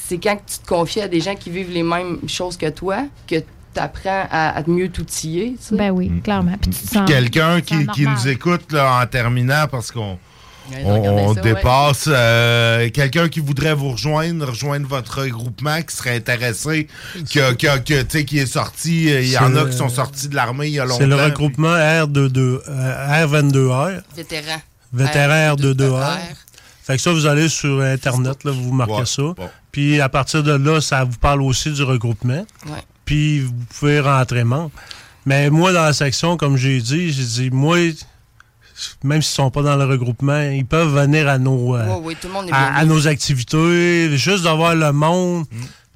c'est quand tu te confies à des gens qui vivent les mêmes choses que toi que tu apprends à, à mieux t'outiller. tu sais. Ben oui, clairement. Puis tu te sens- Quelqu'un qui, sens qui nous écoute là, en terminant parce qu'on Ouais, on, ont regardé on ça, ouais. dépasse. euh, Quelqu'un qui voudrait vous rejoindre, rejoindre votre regroupement, qui serait intéressé, que, tu sais, qui est sorti. euh, Il y en a qui sont sortis de l'armée il y a longtemps. C'est le regroupement R22, euh, R22R. Vétéran. Vétéran R22R. Fait que ça, vous allez sur Internet, là, vous marquez ça. Puis à partir de là, ça vous parle aussi du regroupement. Ouais. Puis vous pouvez rentrer membre. Mais moi, dans la section, comme j'ai dit, j'ai dit, moi, même s'ils sont pas dans le regroupement, ils peuvent venir à nos, euh, Ouais, ouais, tout le monde est à, nos activités, juste d'avoir le monde,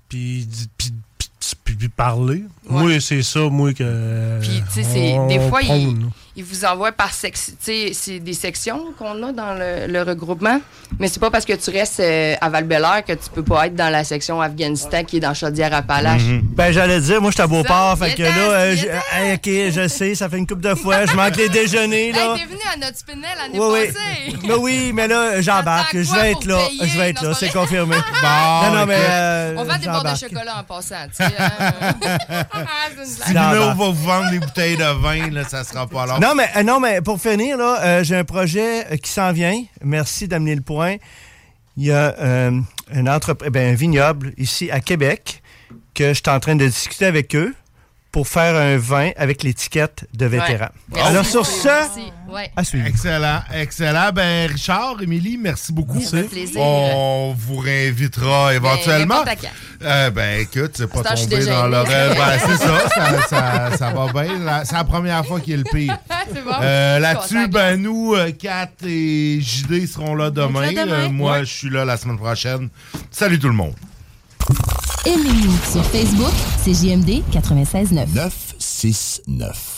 puis, puis- puis- puis- puis parler. Moi, c'est ça, moi, que. Puis, tu sais, des fois, prône. Ils vous envoient par section. Tu sais, c'est des sections qu'on a dans le, le regroupement. Mais c'est pas parce que tu restes euh, à val que tu peux pas être dans la section Afghanistan qui est dans Chaudière-Appalaches. Ben, j'allais dire, moi, je suis à Beauport. Fait que là, euh, je- hey, OK, je sais, ça fait une couple de fois. Je manque les déjeuners, là. Hey, t'es venu à notre Spinel l'année Oui, oui. passée. Mais oui, mais là, j'embarque. Je vais être là. Je vais être là, c'est confirmé. Bon, non, non, mais. euh, On vend des barres de chocolat en passant, tu sais. hein. Une Si va vous vendre des bouteilles de vin, là, ça sera pas long. Non, mais, euh, non, mais pour finir, euh, j'ai un projet euh, qui s'en vient. Merci d'amener le point. Il y a entreprise, ben, un vignoble ici à Québec que je suis en train de discuter avec eux pour faire un vin avec l'étiquette de vétéran. Ouais. Alors, Merci. sur ça, Merci. Ouais. à suivre. Excellent, excellent. Ben, Richard, Émilie, merci beaucoup. Ça fait plaisir. On vous réinvitera éventuellement. n'importe quand. Euh, ben, écoute, c'est pas ce tombé dans l'oreille. Ben, c'est ça, ça, ça- ça va bien. C'est la première fois qu'il est le pire. C'est bon. Euh, Là-dessus, ben, nous, euh, Kat et JD seront là demain. là demain? Euh, moi, Ouais. je suis là la semaine prochaine. Salut tout le monde. Aimez-nous sur Facebook, c'est JMD 96.9. 969.